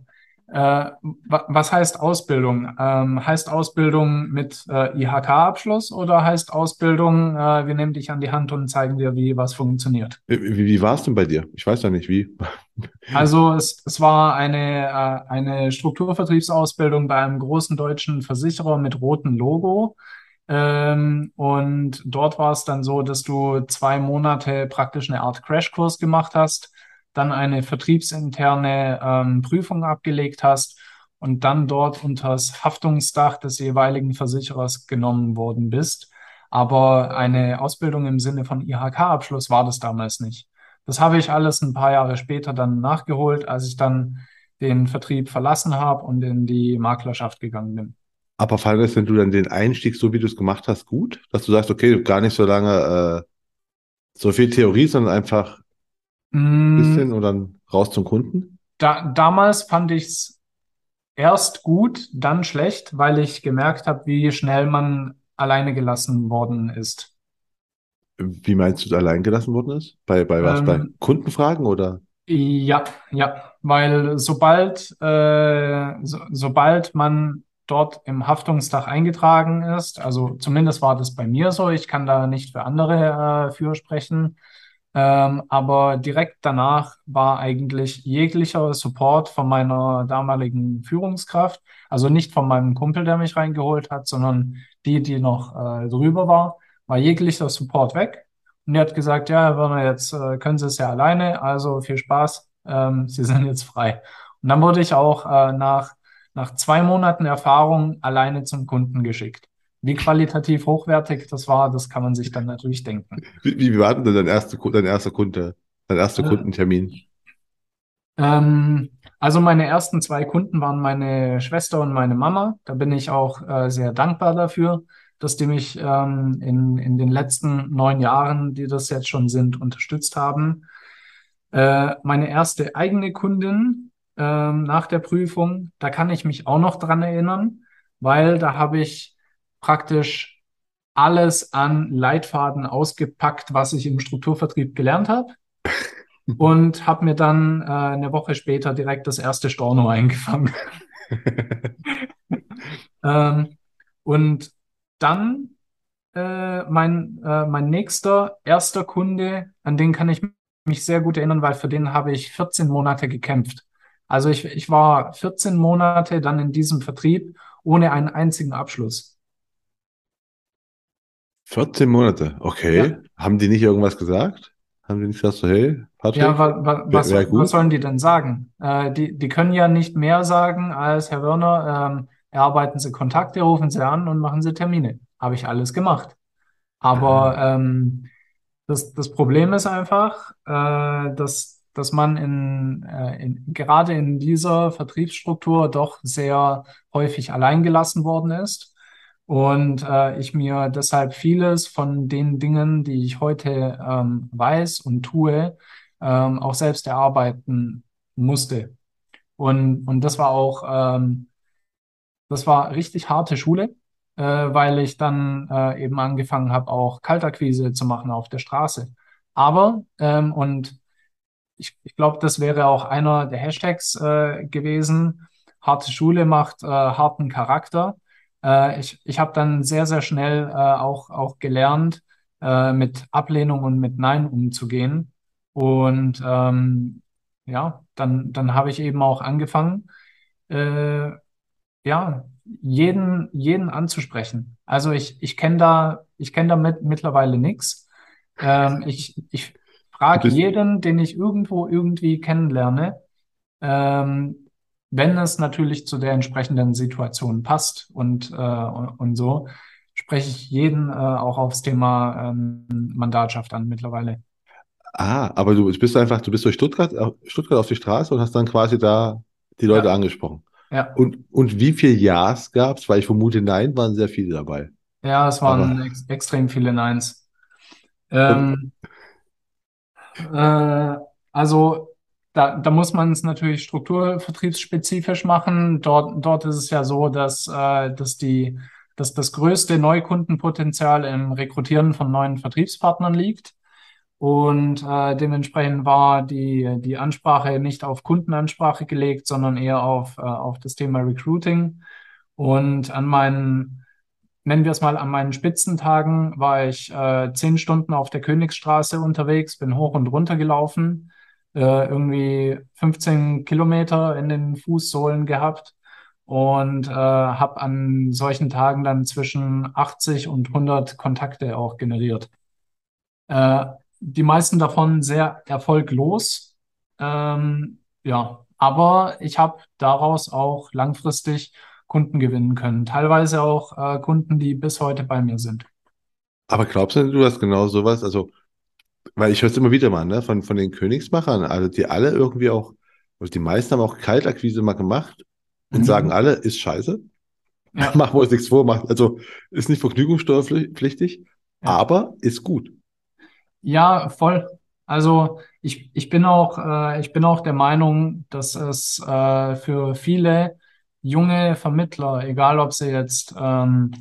äh, was heißt Ausbildung? Ähm, heißt Ausbildung mit äh, IHK-Abschluss oder heißt Ausbildung, äh, wir nehmen dich an die Hand und zeigen dir, wie was funktioniert? Wie, wie, war es denn bei dir? Ich weiß ja nicht, wie. [laughs] [laughs] Also es, es war eine, äh, eine Strukturvertriebsausbildung bei einem großen deutschen Versicherer mit rotem Logo. Ähm, und dort war es dann so, dass du zwei Monate praktisch eine Art Crashkurs gemacht hast dann eine vertriebsinterne ähm, Prüfung abgelegt hast und dann dort unter das Haftungsdach des jeweiligen Versicherers genommen worden bist. Aber eine Ausbildung im Sinne von IHK-Abschluss war das damals nicht. Das habe ich alles ein paar Jahre später dann nachgeholt, als ich dann den Vertrieb verlassen habe und in die Maklerschaft gegangen bin. Aber fand es, wenn du dann den Einstieg, so wie du es gemacht hast, gut? Dass du sagst, okay, gar nicht so lange äh, so viel Theorie, sondern einfach Mm, bisschen und dann raus zum Kunden? Da, damals fand ich es erst gut, dann schlecht, weil ich gemerkt habe, wie schnell man alleine gelassen worden ist. Wie meinst du, allein gelassen worden ist? Bei, bei was? Bei Ähm, Kundenfragen oder? ja, ja, weil sobald, äh, so, sobald man dort im Haftungsdach eingetragen ist, also zumindest war das bei mir so, ich kann da nicht für andere äh, für sprechen, Ähm, aber direkt danach war eigentlich jeglicher Support von meiner damaligen Führungskraft, also nicht von meinem Kumpel, der mich reingeholt hat, sondern die, die noch äh, drüber war, war jeglicher Support weg. Und die hat gesagt, ja, Herr Werner, jetzt äh, können Sie es ja alleine, also viel Spaß, ähm, [laughs] Sie sind jetzt frei. Und dann wurde ich auch äh, nach, nach zwei Monaten Erfahrung alleine zum Kunden geschickt. Wie qualitativ hochwertig das war, das kann man sich dann natürlich denken. Wie, wie war denn dein erster, dein erster Kunde, dein erster Äh, Kundentermin? ähm, also meine ersten zwei Kunden waren meine Schwester und meine Mama. Da bin ich auch äh, sehr dankbar dafür, dass die mich ähm, in, in den letzten neun Jahren, die das jetzt schon sind, unterstützt haben. Äh, meine erste eigene Kundin ähm, nach der Prüfung, da kann ich mich auch noch dran erinnern, weil da habe ich praktisch alles an Leitfaden ausgepackt, was ich im Strukturvertrieb gelernt habe [laughs] und habe mir dann äh, eine Woche später direkt das erste Storno [laughs] eingefangen. Ähm, und dann äh, mein, äh, mein nächster, erster Kunde, an den kann ich mich sehr gut erinnern, weil für den habe ich 14 Monate gekämpft. Also ich, ich war 14 Monate dann in diesem Vertrieb ohne einen einzigen Abschluss. 14 Monate, Ja, okay. Haben die nicht irgendwas gesagt? Haben die nicht gesagt so, hey, ja, Patrick, wa, wa, wäre was, was sollen die denn sagen? Äh, die, die können ja nicht mehr sagen als Herr Werner, ähm, erarbeiten Sie Kontakte, rufen Sie an und machen Sie Termine. Habe ich alles gemacht. Aber Ah, ähm, das, das Problem ist einfach, äh, dass, dass man in, äh, in, gerade in dieser Vertriebsstruktur doch sehr häufig allein gelassen worden ist. Und äh, ich mir deshalb vieles von den Dingen, die ich heute ähm, weiß und tue, ähm, auch selbst erarbeiten musste. Und, und das war auch ähm, das war richtig harte Schule, äh, weil ich dann äh, eben angefangen habe, auch Kaltakquise zu machen auf der Straße. Aber, ähm, und ich, ich glaube, das wäre auch einer der Hashtags äh, gewesen, harte Schule macht äh, harten Charakter. Äh, ich ich habe dann sehr, sehr schnell äh, auch, auch gelernt, äh, mit Ablehnung und mit Nein umzugehen. Und ähm, ja, dann, dann habe ich eben auch angefangen, äh, ja, jeden, jeden anzusprechen. Also ich, ich kenne da, ich kenne damit mittlerweile nichts. Ähm, ich ich frage jeden, den ich irgendwo irgendwie kennenlerne, ähm, wenn es natürlich zu der entsprechenden Situation passt und, äh, und, und so, spreche ich jeden äh, auch aufs Thema ähm, Mandatschaft an mittlerweile. ah, aber du bist einfach, du bist durch Stuttgart, äh, Stuttgart auf die Straße und hast dann quasi da die Leute Ja, angesprochen. ja, Und, und wie viel Ja's gab's? Weil ich vermute, nein, waren sehr viele dabei. ja, es waren ex extrem viele Neins. Ähm, Äh, also da, da muss man es natürlich strukturvertriebsspezifisch machen. Dort, dort ist es ja so, dass, äh, dass die, dass das größte Neukundenpotenzial im Rekrutieren von neuen Vertriebspartnern liegt. Und äh, dementsprechend war die, die Ansprache nicht auf Kundenansprache gelegt, sondern eher auf, äh, auf das Thema Recruiting. Und an meinen nennen wir es mal, an meinen Spitzentagen war ich äh, zehn Stunden auf der Königsstraße unterwegs, bin hoch und runter gelaufen, äh, irgendwie 15 Kilometer in den Fußsohlen gehabt und äh, habe an solchen Tagen dann zwischen 80 und 100 Kontakte auch generiert. Äh, die meisten davon sehr erfolglos. Ähm, ja, aber ich habe daraus auch langfristig Kunden gewinnen können. Teilweise auch äh, Kunden, die bis heute bei mir sind. aber glaubst du, du hast genau sowas? Also, weil ich höre es immer wieder mal, ne, von, von den Königsmachern, also die alle irgendwie auch, also die meisten haben auch Kaltakquise mal gemacht und sagen Mhm. alle, ist scheiße. Ja, [laughs] Machen wir uns nichts vor, macht, also ist nicht vergnügungssteuerpflichtig, ja. aber ist gut. Ja, voll. Also ich, ich bin auch, äh, ich bin auch der Meinung, dass es äh, für viele junge Vermittler, egal ob sie jetzt ähm,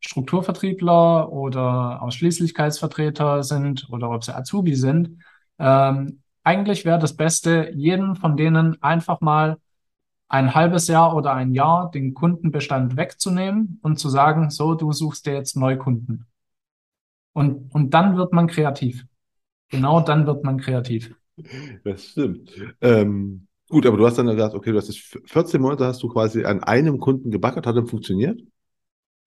Strukturvertriebler oder Ausschließlichkeitsvertreter sind oder ob sie Azubi sind, ähm, eigentlich wäre das Beste, jeden von denen einfach mal ein halbes Jahr oder ein Jahr den Kundenbestand wegzunehmen und zu sagen, so, du suchst dir jetzt Neukunden. Und, und dann wird man kreativ. Genau dann wird man kreativ. Das stimmt. Ähm, gut, aber du hast dann gesagt, okay, du hast es 14 Monate hast du quasi an einem Kunden gebackert, hat dann funktioniert?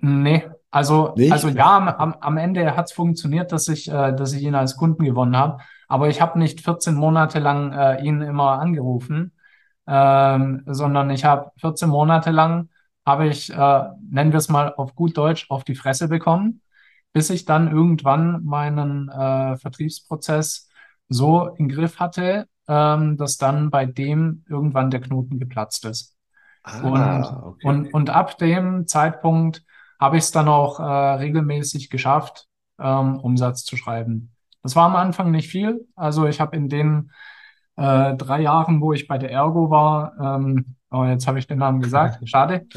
Nee, also, also Nicht? ja, am, am Ende hat es funktioniert, dass ich, äh, dass ich ihn als Kunden gewonnen habe. Aber ich habe nicht 14 Monate lang äh, ihn immer angerufen, ähm, sondern ich habe 14 Monate lang, habe ich, äh, nennen wir es mal auf gut Deutsch, auf die Fresse bekommen, bis ich dann irgendwann meinen äh, Vertriebsprozess so im Griff hatte, ähm, dass dann bei dem irgendwann der Knoten geplatzt ist. Und, Ah, okay. und, und ab dem Zeitpunkt habe ich es dann auch äh, regelmäßig geschafft, ähm, Umsatz zu schreiben. Das war am Anfang nicht viel. Also ich habe in den äh, drei Jahren, wo ich bei der Ergo war, ähm, oh, jetzt habe ich den Namen gesagt, [laughs] schade.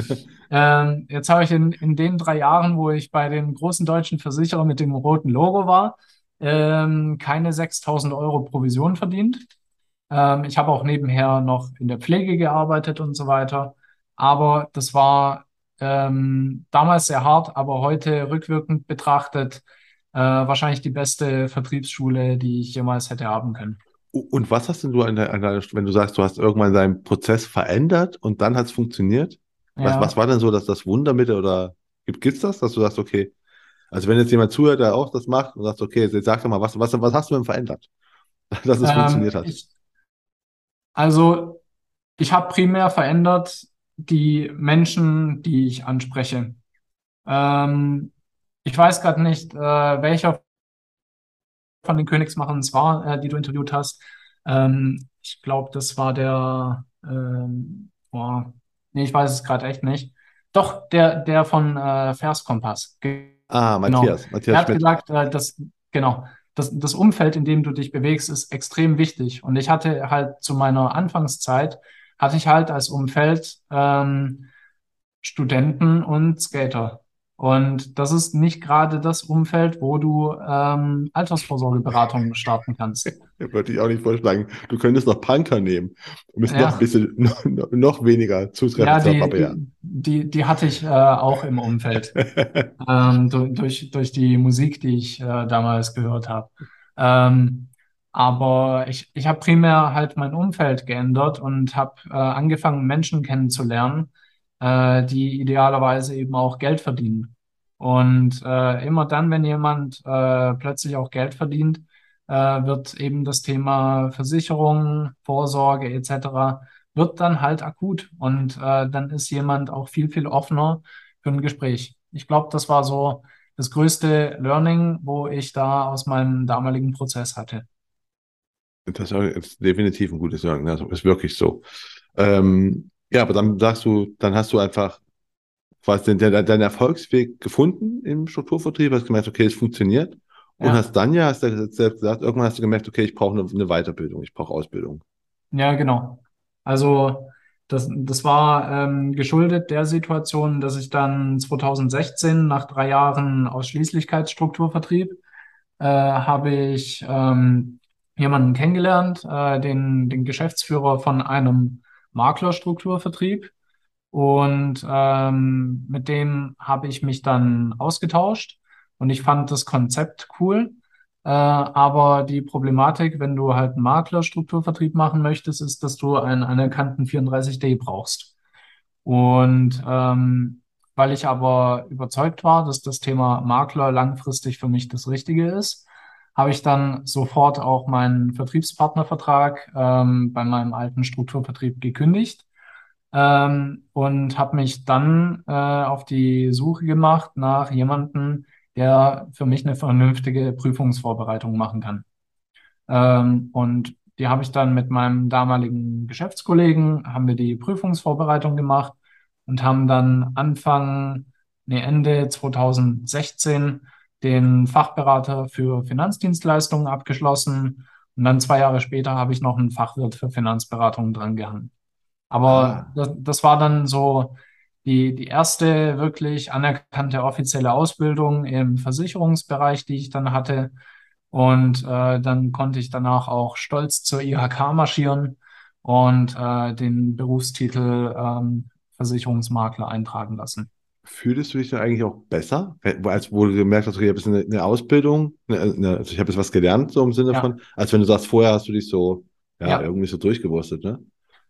Ähm, jetzt habe ich in, in den drei Jahren, wo ich bei dem großen deutschen Versicherer mit dem roten Logo war, ähm, keine 6000 Euro Provision verdient. Ähm, ich habe auch nebenher noch in der Pflege gearbeitet und so weiter. Aber das war ähm, damals sehr hart, aber heute rückwirkend betrachtet äh, wahrscheinlich die beste Vertriebsschule, die ich jemals hätte haben können. Und was hast denn du an deiner, wenn du sagst, du hast irgendwann deinen Prozess verändert und dann hat es funktioniert? Was, was Ja, war denn so, dass das Wunder mit oder gibt, gibt's das, dass du sagst, okay, also wenn jetzt jemand zuhört, der auch das macht und sagt, okay, jetzt sag doch mal, was, was, was hast du denn verändert, [laughs] dass es ähm, funktioniert hat? ich, also ich habe primär verändert die Menschen, die ich anspreche. Ähm, ich weiß gerade nicht, äh, welcher von den Königsmachern es war, äh, die du interviewt hast. Ähm, ich glaube, das war der, ähm, boah, nee, ich weiß es gerade echt nicht. Doch, der, der von äh, Verskompass. Ah, Genau. Matthias, Er Matthias hat Schmidt. gesagt, äh, dass, genau, das, das Umfeld, in dem du dich bewegst, ist extrem wichtig. Und ich hatte halt zu meiner Anfangszeit, hatte ich halt als Umfeld ähm, Studenten und Skater. Und das ist nicht gerade das Umfeld, wo du ähm, Altersvorsorgeberatung starten kannst. [laughs] Würde ich auch nicht vorschlagen. Du könntest noch Punker nehmen, um es noch ein Ja, bisschen, [laughs] noch, noch weniger zutreffend ja, die, aber ja. die, die, hatte ich äh, auch im Umfeld. [laughs] ähm, durch, durch, durch die Musik, die ich äh, damals gehört habe. Ähm, Aber ich, ich habe primär halt mein Umfeld geändert und habe äh, angefangen, Menschen kennenzulernen, äh, die idealerweise eben auch Geld verdienen. Und äh, immer dann, wenn jemand äh, plötzlich auch Geld verdient, äh, wird eben das Thema Versicherung, Vorsorge etc. wird dann halt akut. Und äh, dann ist jemand auch viel, viel offener für ein Gespräch. Ich glaube, das war so das größte Learning, wo ich da aus meinem damaligen Prozess hatte. Das ist definitiv ein gutes Sagen. Das ist wirklich so. Ähm, ja, aber dann sagst du, dann hast du einfach quasi deinen Erfolgsweg gefunden im Strukturvertrieb, hast gemerkt, okay, es funktioniert. Und ja. hast dann ja, hast du selbst gesagt, irgendwann hast du gemerkt, okay, ich brauche eine, eine Weiterbildung, ich brauche Ausbildung. Ja, genau. Also das, das war ähm, geschuldet der Situation, dass ich dann 2016 nach drei Jahren Ausschließlichkeitsstrukturvertrieb äh, habe ich ähm, jemanden kennengelernt, äh, den, den Geschäftsführer von einem Maklerstrukturvertrieb. Und ähm, mit dem habe ich mich dann ausgetauscht und ich fand das Konzept cool. Äh, aber die Problematik, wenn du halt einen Maklerstrukturvertrieb machen möchtest, ist, dass du einen anerkannten 34D brauchst. Und ähm, weil ich aber überzeugt war, dass das Thema Makler langfristig für mich das Richtige ist, habe ich dann sofort auch meinen Vertriebspartnervertrag ähm, bei meinem alten Strukturvertrieb gekündigt ähm, und habe mich dann äh, auf die Suche gemacht nach jemandem, der für mich eine vernünftige Prüfungsvorbereitung machen kann. Ähm, und die habe ich dann mit meinem damaligen Geschäftskollegen, haben wir die Prüfungsvorbereitung gemacht und haben dann Anfang, nee, Ende 2016 den Fachberater für Finanzdienstleistungen abgeschlossen und dann zwei Jahre später habe ich noch einen Fachwirt für Finanzberatung dran gehangen. Aber ah. das, das, war dann so die, die erste wirklich anerkannte offizielle Ausbildung im Versicherungsbereich, die ich dann hatte. Und äh, dann konnte ich danach auch stolz zur IHK marschieren und äh, den Berufstitel ähm, Versicherungsmakler eintragen lassen. Fühlst du dich dann eigentlich auch besser, als wo du gemerkt hast, okay, ich habe eine, Ausbildung, eine, eine, also ich habe jetzt was gelernt, so im Sinne ja. von, als wenn du sagst, vorher hast du dich so, ja, ja. irgendwie so durchgewurstet, ne?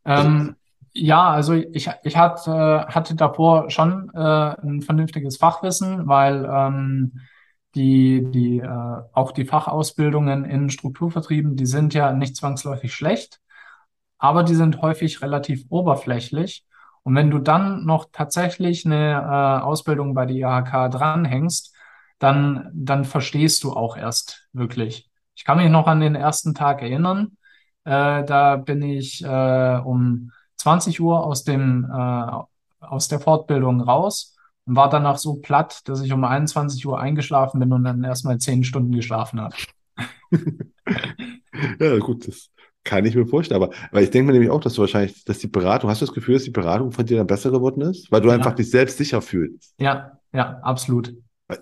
Ähm, also, ja, also ich, ich hatte, hatte davor schon äh, ein vernünftiges Fachwissen, weil ähm, die, die, äh, auch die Fachausbildungen in Strukturvertrieben, die sind ja nicht zwangsläufig schlecht, aber die sind häufig relativ oberflächlich. Und wenn du dann noch tatsächlich eine äh, Ausbildung bei der IHK dranhängst, dann, dann verstehst du auch erst wirklich. Ich kann mich noch an den ersten Tag erinnern. Äh, da bin ich äh, um 20 Uhr aus dem, äh, aus der Fortbildung raus und war danach so platt, dass ich um 21 Uhr eingeschlafen bin und dann erstmal 10 Stunden geschlafen habe. [laughs] ja, gut, das kann ich mir vorstellen. Aber weil ich denke mir nämlich auch, dass du wahrscheinlich, dass die Beratung, hast du das Gefühl, dass die Beratung von dir dann besser geworden ist? Weil du ja. einfach dich selbst sicher fühlst. Ja, ja, absolut.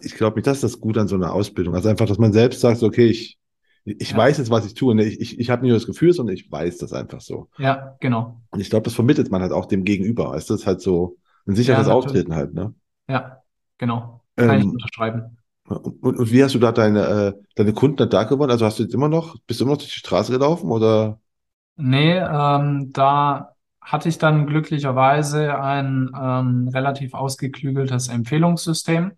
Ich glaube nicht, dass das gut an so einer Ausbildung. Also einfach, dass man selbst sagt, okay, ich, ich ja. weiß jetzt, was ich tue. Ich, ich, ich habe nicht nur das Gefühl, sondern ich weiß das einfach so. Ja, genau. Und ich glaube, das vermittelt man halt auch dem Gegenüber. Weißt du, das ist halt so ein sicheres ja, Auftreten halt, ne? Ja, genau. Kann ähm, ich unterschreiben. Und, und wie hast du da deine, äh, deine Kunden da gewonnen? Also hast du jetzt immer noch, bist du immer noch durch die Straße gelaufen oder? Nee, ähm, da hatte ich dann glücklicherweise ein ähm, relativ ausgeklügeltes Empfehlungssystem.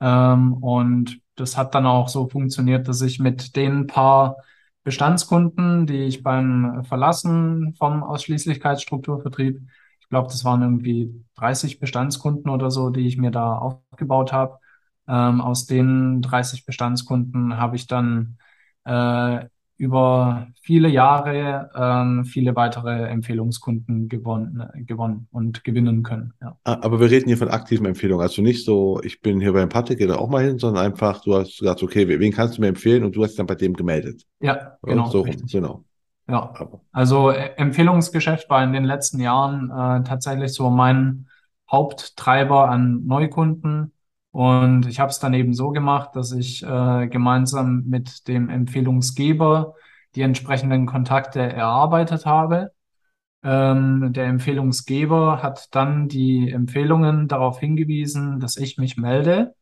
Ähm, und das hat dann auch so funktioniert, dass ich mit den paar Bestandskunden, die ich beim Verlassen vom Ausschließlichkeitsstrukturvertrieb, ich glaube, das waren irgendwie 30 Bestandskunden oder so, die ich mir da aufgebaut habe, ähm, aus den 30 Bestandskunden habe ich dann äh, über viele Jahre ähm, viele weitere Empfehlungskunden gewonnen, gewonnen und gewinnen können. Ja. Ah, aber wir reden hier von aktiven Empfehlungen. Also nicht so, ich bin hier beim Patrick, gehe da auch mal hin, sondern einfach, du hast gesagt, okay, wen kannst du mir empfehlen und du hast dann bei dem gemeldet. Ja, genau. So genau. Ja, also äh, Empfehlungsgeschäft war in den letzten Jahren äh, tatsächlich so mein Haupttreiber an Neukunden und ich habe es dann eben so gemacht, dass ich äh, gemeinsam mit dem Empfehlungsgeber die entsprechenden Kontakte erarbeitet habe. Ähm, der Empfehlungsgeber hat dann die Empfehlungen darauf hingewiesen, dass ich mich melde.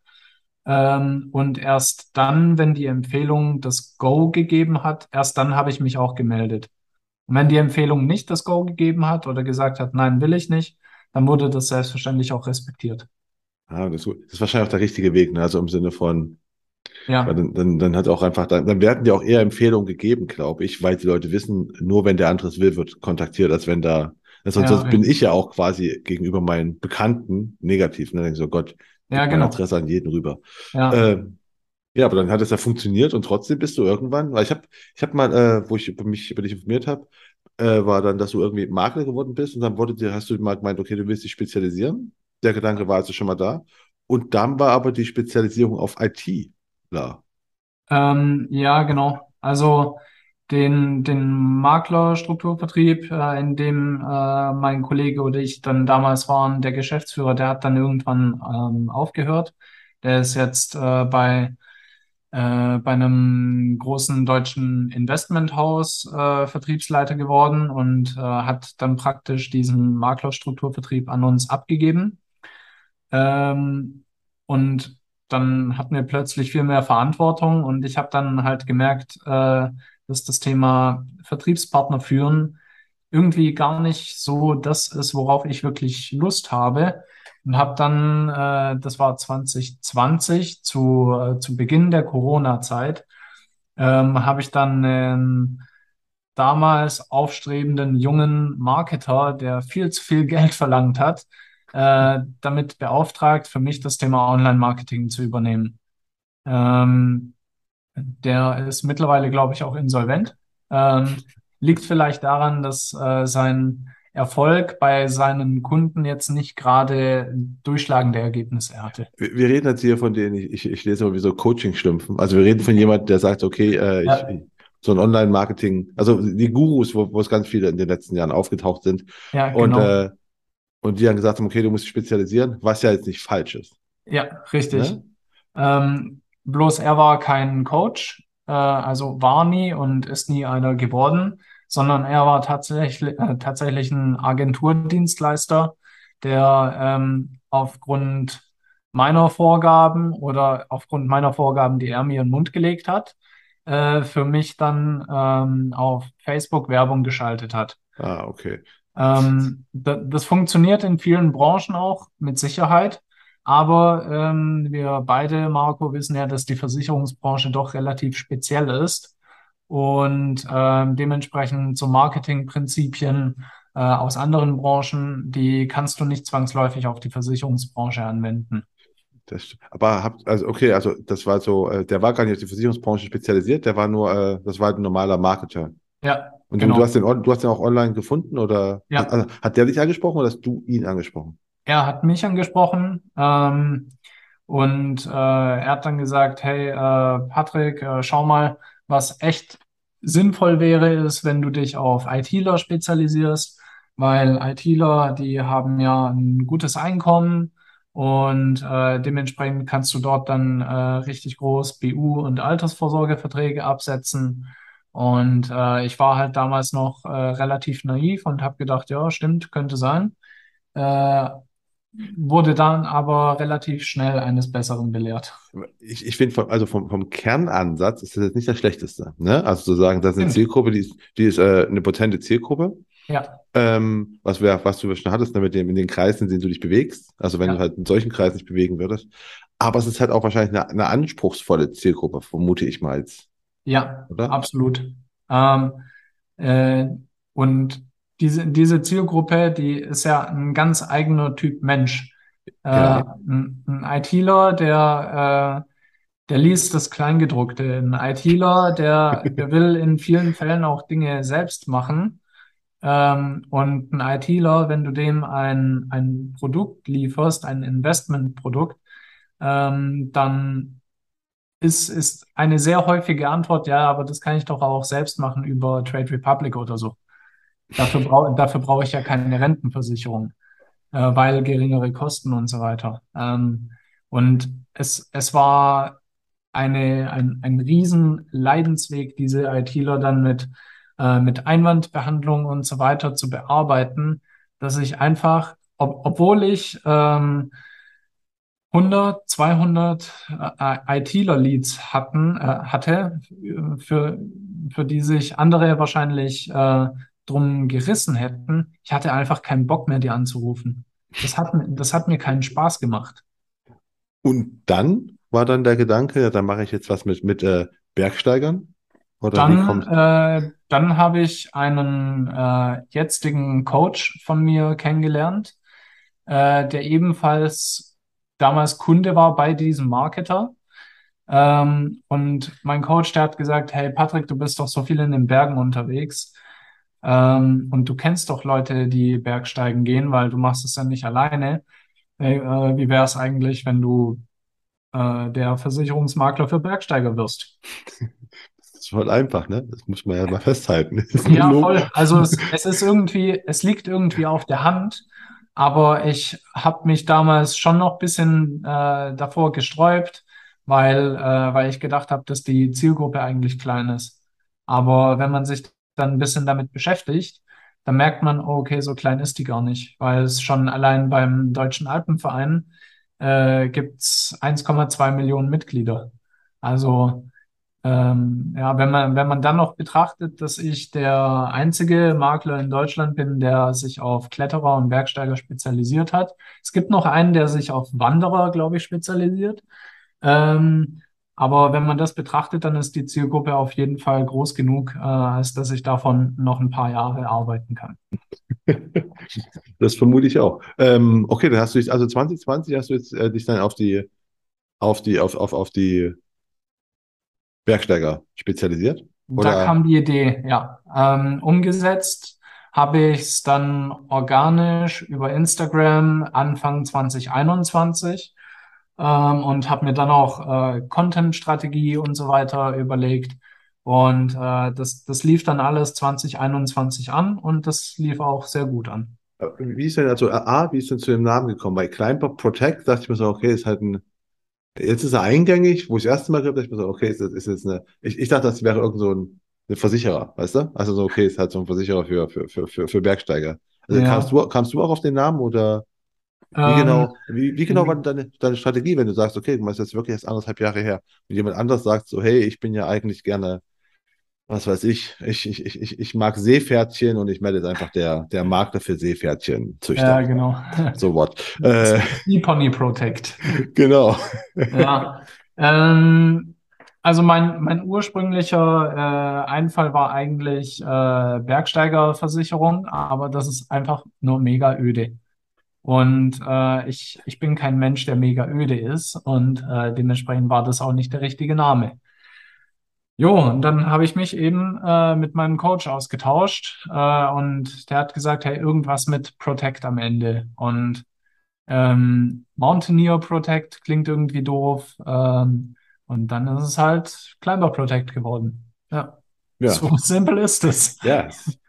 Ähm, und erst dann, wenn die Empfehlung das Go gegeben hat, erst dann habe ich mich auch gemeldet. Und wenn die Empfehlung nicht das Go gegeben hat oder gesagt hat, nein, will ich nicht, dann wurde das selbstverständlich auch respektiert. Ah, das, das ist wahrscheinlich auch der richtige Weg, ne? Also im Sinne von, Ja, dann, dann, dann hat auch einfach, dann, dann werden dir auch eher Empfehlungen gegeben, glaube ich, weil die Leute wissen, nur wenn der andere es will, wird kontaktiert, als wenn da, also ja, sonst bin richtig. ich ja auch quasi gegenüber meinen Bekannten negativ, ne? Dann denke ich so, Gott, Ja, genau. Adresse an jeden rüber. Ja. Ähm, ja, aber dann hat es ja funktioniert und trotzdem bist du irgendwann, weil ich habe, ich habe mal, äh, wo ich über mich über dich informiert habe, äh, war dann, dass du irgendwie Makler geworden bist und dann wurde dir, hast du mal gemeint, okay, du willst dich spezialisieren. Der Gedanke war also schon mal da. Und dann war aber die Spezialisierung auf IT da. Ähm, ja, genau. Also den, den Maklerstrukturvertrieb, äh, in dem äh, mein Kollege oder ich dann damals waren, der Geschäftsführer, der hat dann irgendwann ähm, aufgehört. Der ist jetzt äh, bei, äh, bei einem großen deutschen Investmenthaus äh, Vertriebsleiter geworden und äh, hat dann praktisch diesen Maklerstrukturvertrieb an uns abgegeben. Ähm, und dann hatten wir plötzlich viel mehr Verantwortung und ich habe dann halt gemerkt, äh, dass das Thema Vertriebspartner führen irgendwie gar nicht so das ist, worauf ich wirklich Lust habe. Und habe dann, äh, das war 2020, zu, äh, zu Beginn der Corona-Zeit, ähm, habe ich dann einen damals aufstrebenden jungen Marketer, der viel zu viel Geld verlangt hat, äh, damit beauftragt, für mich das Thema Online-Marketing zu übernehmen. Ähm, der ist mittlerweile, glaube ich, auch insolvent. Ähm, liegt vielleicht daran, dass äh, sein Erfolg bei seinen Kunden jetzt nicht gerade durchschlagende Ergebnisse hatte. Wir, wir reden jetzt hier von denen, ich, ich, lese immer wie so Coaching-Schlümpfen. Also wir reden von jemandem, der sagt, okay, äh, Ja, ich- so ein Online-Marketing, also die Gurus, wo, wo es ganz viele in den letzten Jahren aufgetaucht sind ja, und, genau. äh, und die dann gesagt haben, okay, du musst dich spezialisieren, was ja jetzt nicht falsch ist. Ja, richtig. Ne? Ähm, bloß er war kein Coach, äh, also war nie und ist nie einer geworden, sondern er war tatsächlich, äh, tatsächlich ein Agenturdienstleister, der ähm, aufgrund meiner Vorgaben oder aufgrund meiner Vorgaben, die er mir in den Mund gelegt hat, äh, für mich dann ähm, auf Facebook Werbung geschaltet hat. Ah, okay. Ähm, da, das funktioniert in vielen Branchen auch mit Sicherheit. Aber ähm, wir beide, Marco, wissen ja, dass die Versicherungsbranche doch relativ speziell ist und ähm, dementsprechend so Marketingprinzipien äh, aus anderen Branchen, die kannst du nicht zwangsläufig auf die Versicherungsbranche anwenden. Das, aber habt, also okay, also das war so, äh, der war gar nicht auf die Versicherungsbranche spezialisiert, der war nur, äh, das war ein normaler Marketer. Ja, Und du, du hast genau. den, du hast den auch online gefunden oder hat, Ja. also, hat der dich angesprochen oder hast du ihn angesprochen? Er hat mich angesprochen ähm, und äh, er hat dann gesagt, hey äh, Patrick, äh, schau mal, was echt sinnvoll wäre, ist, wenn du dich auf ITler spezialisierst, weil ITler, die haben ja ein gutes Einkommen und äh, dementsprechend kannst du dort dann äh, richtig groß BU und Altersvorsorgeverträge absetzen. Und äh, ich war halt damals noch äh, relativ naiv und habe gedacht, ja, stimmt, könnte sein. Äh, wurde dann aber relativ schnell eines Besseren belehrt. Ich, ich finde, vom, also vom, vom Kernansatz ist das jetzt nicht das Schlechteste. Ne? Also zu sagen, das ist eine. Zielgruppe, die ist, die ist äh, eine potente Zielgruppe. Ja, Ähm, was, wir, was du schon hattest, ne, mit dem, in den Kreisen, in denen du dich bewegst. Also wenn du ja, halt in solchen Kreisen dich bewegen würdest. Aber es ist halt auch wahrscheinlich eine, eine anspruchsvolle Zielgruppe, vermute ich mal jetzt, ja, oder? absolut. Ähm, äh, und diese, diese Zielgruppe, die ist ja ein ganz eigener Typ Mensch. Äh, Ja. ein, ein ITler, der, äh, der liest das Kleingedruckte. Ein ITler, der, [laughs] der will in vielen Fällen auch Dinge selbst machen. Ähm, und ein ITler, wenn du dem ein, ein Produkt lieferst, ein Investmentprodukt, ähm, dann ist, ist eine sehr häufige Antwort, ja, aber das kann ich doch auch selbst machen über Trade Republic oder so. Dafür brauche dafür brauche ich ja keine Rentenversicherung, äh, weil geringere Kosten und so weiter. Ähm, und es, es war eine, ein, ein riesen Leidensweg, diese ITler dann mit, äh, mit Einwandbehandlung und so weiter zu bearbeiten, dass ich einfach, ob, obwohl ich ähm, 100, 200 äh, ITler-Leads hatten, äh, hatte, für, für die sich andere wahrscheinlich äh, drum gerissen hätten. Ich hatte einfach keinen Bock mehr, die anzurufen. Das hat, das hat mir keinen Spaß gemacht. Und dann war dann der Gedanke, ja, dann mache ich jetzt was mit, mit äh, Bergsteigern? Oder Dann, äh, dann habe ich einen äh, jetzigen Coach von mir kennengelernt, äh, der ebenfalls damals Kunde war bei diesem Marketer. Ähm, und mein Coach, der hat gesagt, hey Patrick, du bist doch so viel in den Bergen unterwegs. Ähm, und du kennst doch Leute, die Bergsteigen gehen, weil du machst es ja nicht alleine. Hey, äh, wie wäre es eigentlich, wenn du äh, der Versicherungsmakler für Bergsteiger wirst? Das ist voll einfach, ne? Das muss man ja mal [laughs] festhalten. Ja, voll. Also es, es ist irgendwie, es liegt irgendwie auf der Hand, aber ich habe mich damals schon noch bisschen äh, davor gesträubt, weil, äh, weil ich gedacht habe, dass die Zielgruppe eigentlich klein ist. Aber wenn man sich dann ein bisschen damit beschäftigt, dann merkt man, oh, okay, so klein ist die gar nicht, weil es schon allein beim Deutschen Alpenverein äh, gibt's 1,2 Millionen Mitglieder. Also ähm, ja, wenn man, wenn man dann noch betrachtet, dass ich der einzige Makler in Deutschland bin, der sich auf Kletterer und Bergsteiger spezialisiert hat. Es gibt noch einen, der sich auf Wanderer, glaube ich, spezialisiert. Ähm, aber wenn man das betrachtet, dann ist die Zielgruppe auf jeden Fall groß genug, äh, als dass ich davon noch ein paar Jahre arbeiten kann. [laughs] Das vermute ich auch. Ähm, okay, dann hast du dich, also 2020 hast du jetzt äh, dich dann auf die, auf die, auf, auf, auf die Bergsteiger spezialisiert? Da Oder? kam die Idee, ja. Ähm, umgesetzt habe ich es dann organisch über Instagram Anfang 2021 ähm, und habe mir dann auch äh, Content-Strategie und so weiter überlegt. Und äh, das, das lief dann alles 2021 an und das lief auch sehr gut an. Äh, Wie ist denn, also A, wie ist denn zu dem Namen gekommen? Bei Climber Protect dachte ich mir so, okay, ist halt ein, jetzt ist er eingängig, wo ich das erste Mal gehört habe, ich mir so, okay, ist, das- ist jetzt eine, ich, ich dachte, das wäre irgend so ein, ein Versicherer, weißt du? Also so, okay, ist halt so ein Versicherer für, für, für, für, für Bergsteiger. Also kamst Ja. du, kamst du auch auf den Namen oder wie Ähm, genau, wie, wie genau war deine, deine Strategie, wenn du sagst, okay, du machst jetzt wirklich erst anderthalb Jahre her und jemand anderes sagt so, hey, ich bin ja eigentlich gerne, was weiß ich, ich, ich, ich, ich mag Seepferdchen und ich melde jetzt einfach der, der Makler für ja, Seepferdchenzüchter. genau. [laughs] So what. [laughs] Äh, E-Pony Protect. [laughs] genau. Ja, ähm, also mein, mein ursprünglicher äh, Einfall war eigentlich äh, Bergsteigerversicherung, aber das ist einfach nur mega öde. Und äh, ich, ich bin kein Mensch, der mega öde ist und äh, dementsprechend war das auch nicht der richtige Name. Jo, und dann habe ich mich eben äh, mit meinem Coach ausgetauscht äh, und der hat gesagt, hey, irgendwas mit Protect am Ende. Und ähm, Mountaineer Protect klingt irgendwie doof. Ähm, und dann ist es halt Climber Protect geworden. Ja, Ja, so simpel ist es. ja.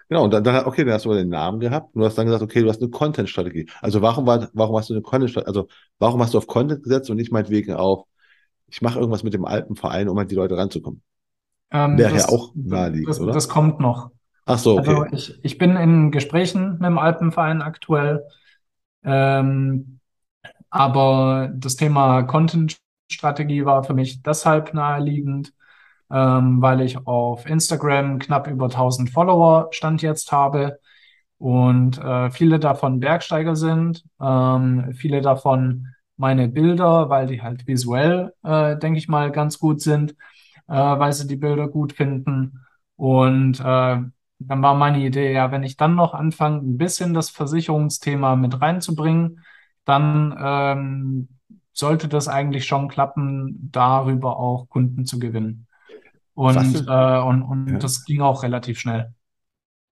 Genau, und dann, dann, okay, dann hast du den Namen gehabt und du hast dann gesagt, okay, du hast eine Content-Strategie. Also warum war, warum hast du eine Content-Strategie, also warum hast du auf Content gesetzt und nicht meinetwegen auf, ich mache irgendwas mit dem Alpenverein, um an die Leute ranzukommen? Ähm, Wäre ja auch naheliegend, das, oder? das kommt noch. Ach so, Also okay. ich, ich bin in Gesprächen mit dem Alpenverein aktuell. Ähm, aber das Thema Content-Strategie war für mich deshalb naheliegend, ähm, weil ich auf Instagram knapp über 1000 Follower Stand jetzt habe und äh, viele davon Bergsteiger sind, ähm, viele davon meine Bilder, weil die halt visuell, äh, denke ich mal, ganz gut sind, äh, weil sie die Bilder gut finden. Und äh, dann war meine Idee, ja, wenn ich dann noch anfange, ein bisschen das Versicherungsthema mit reinzubringen, dann ähm, sollte das eigentlich schon klappen, darüber auch Kunden zu gewinnen. Und, äh, und, und ja. das ging auch relativ schnell.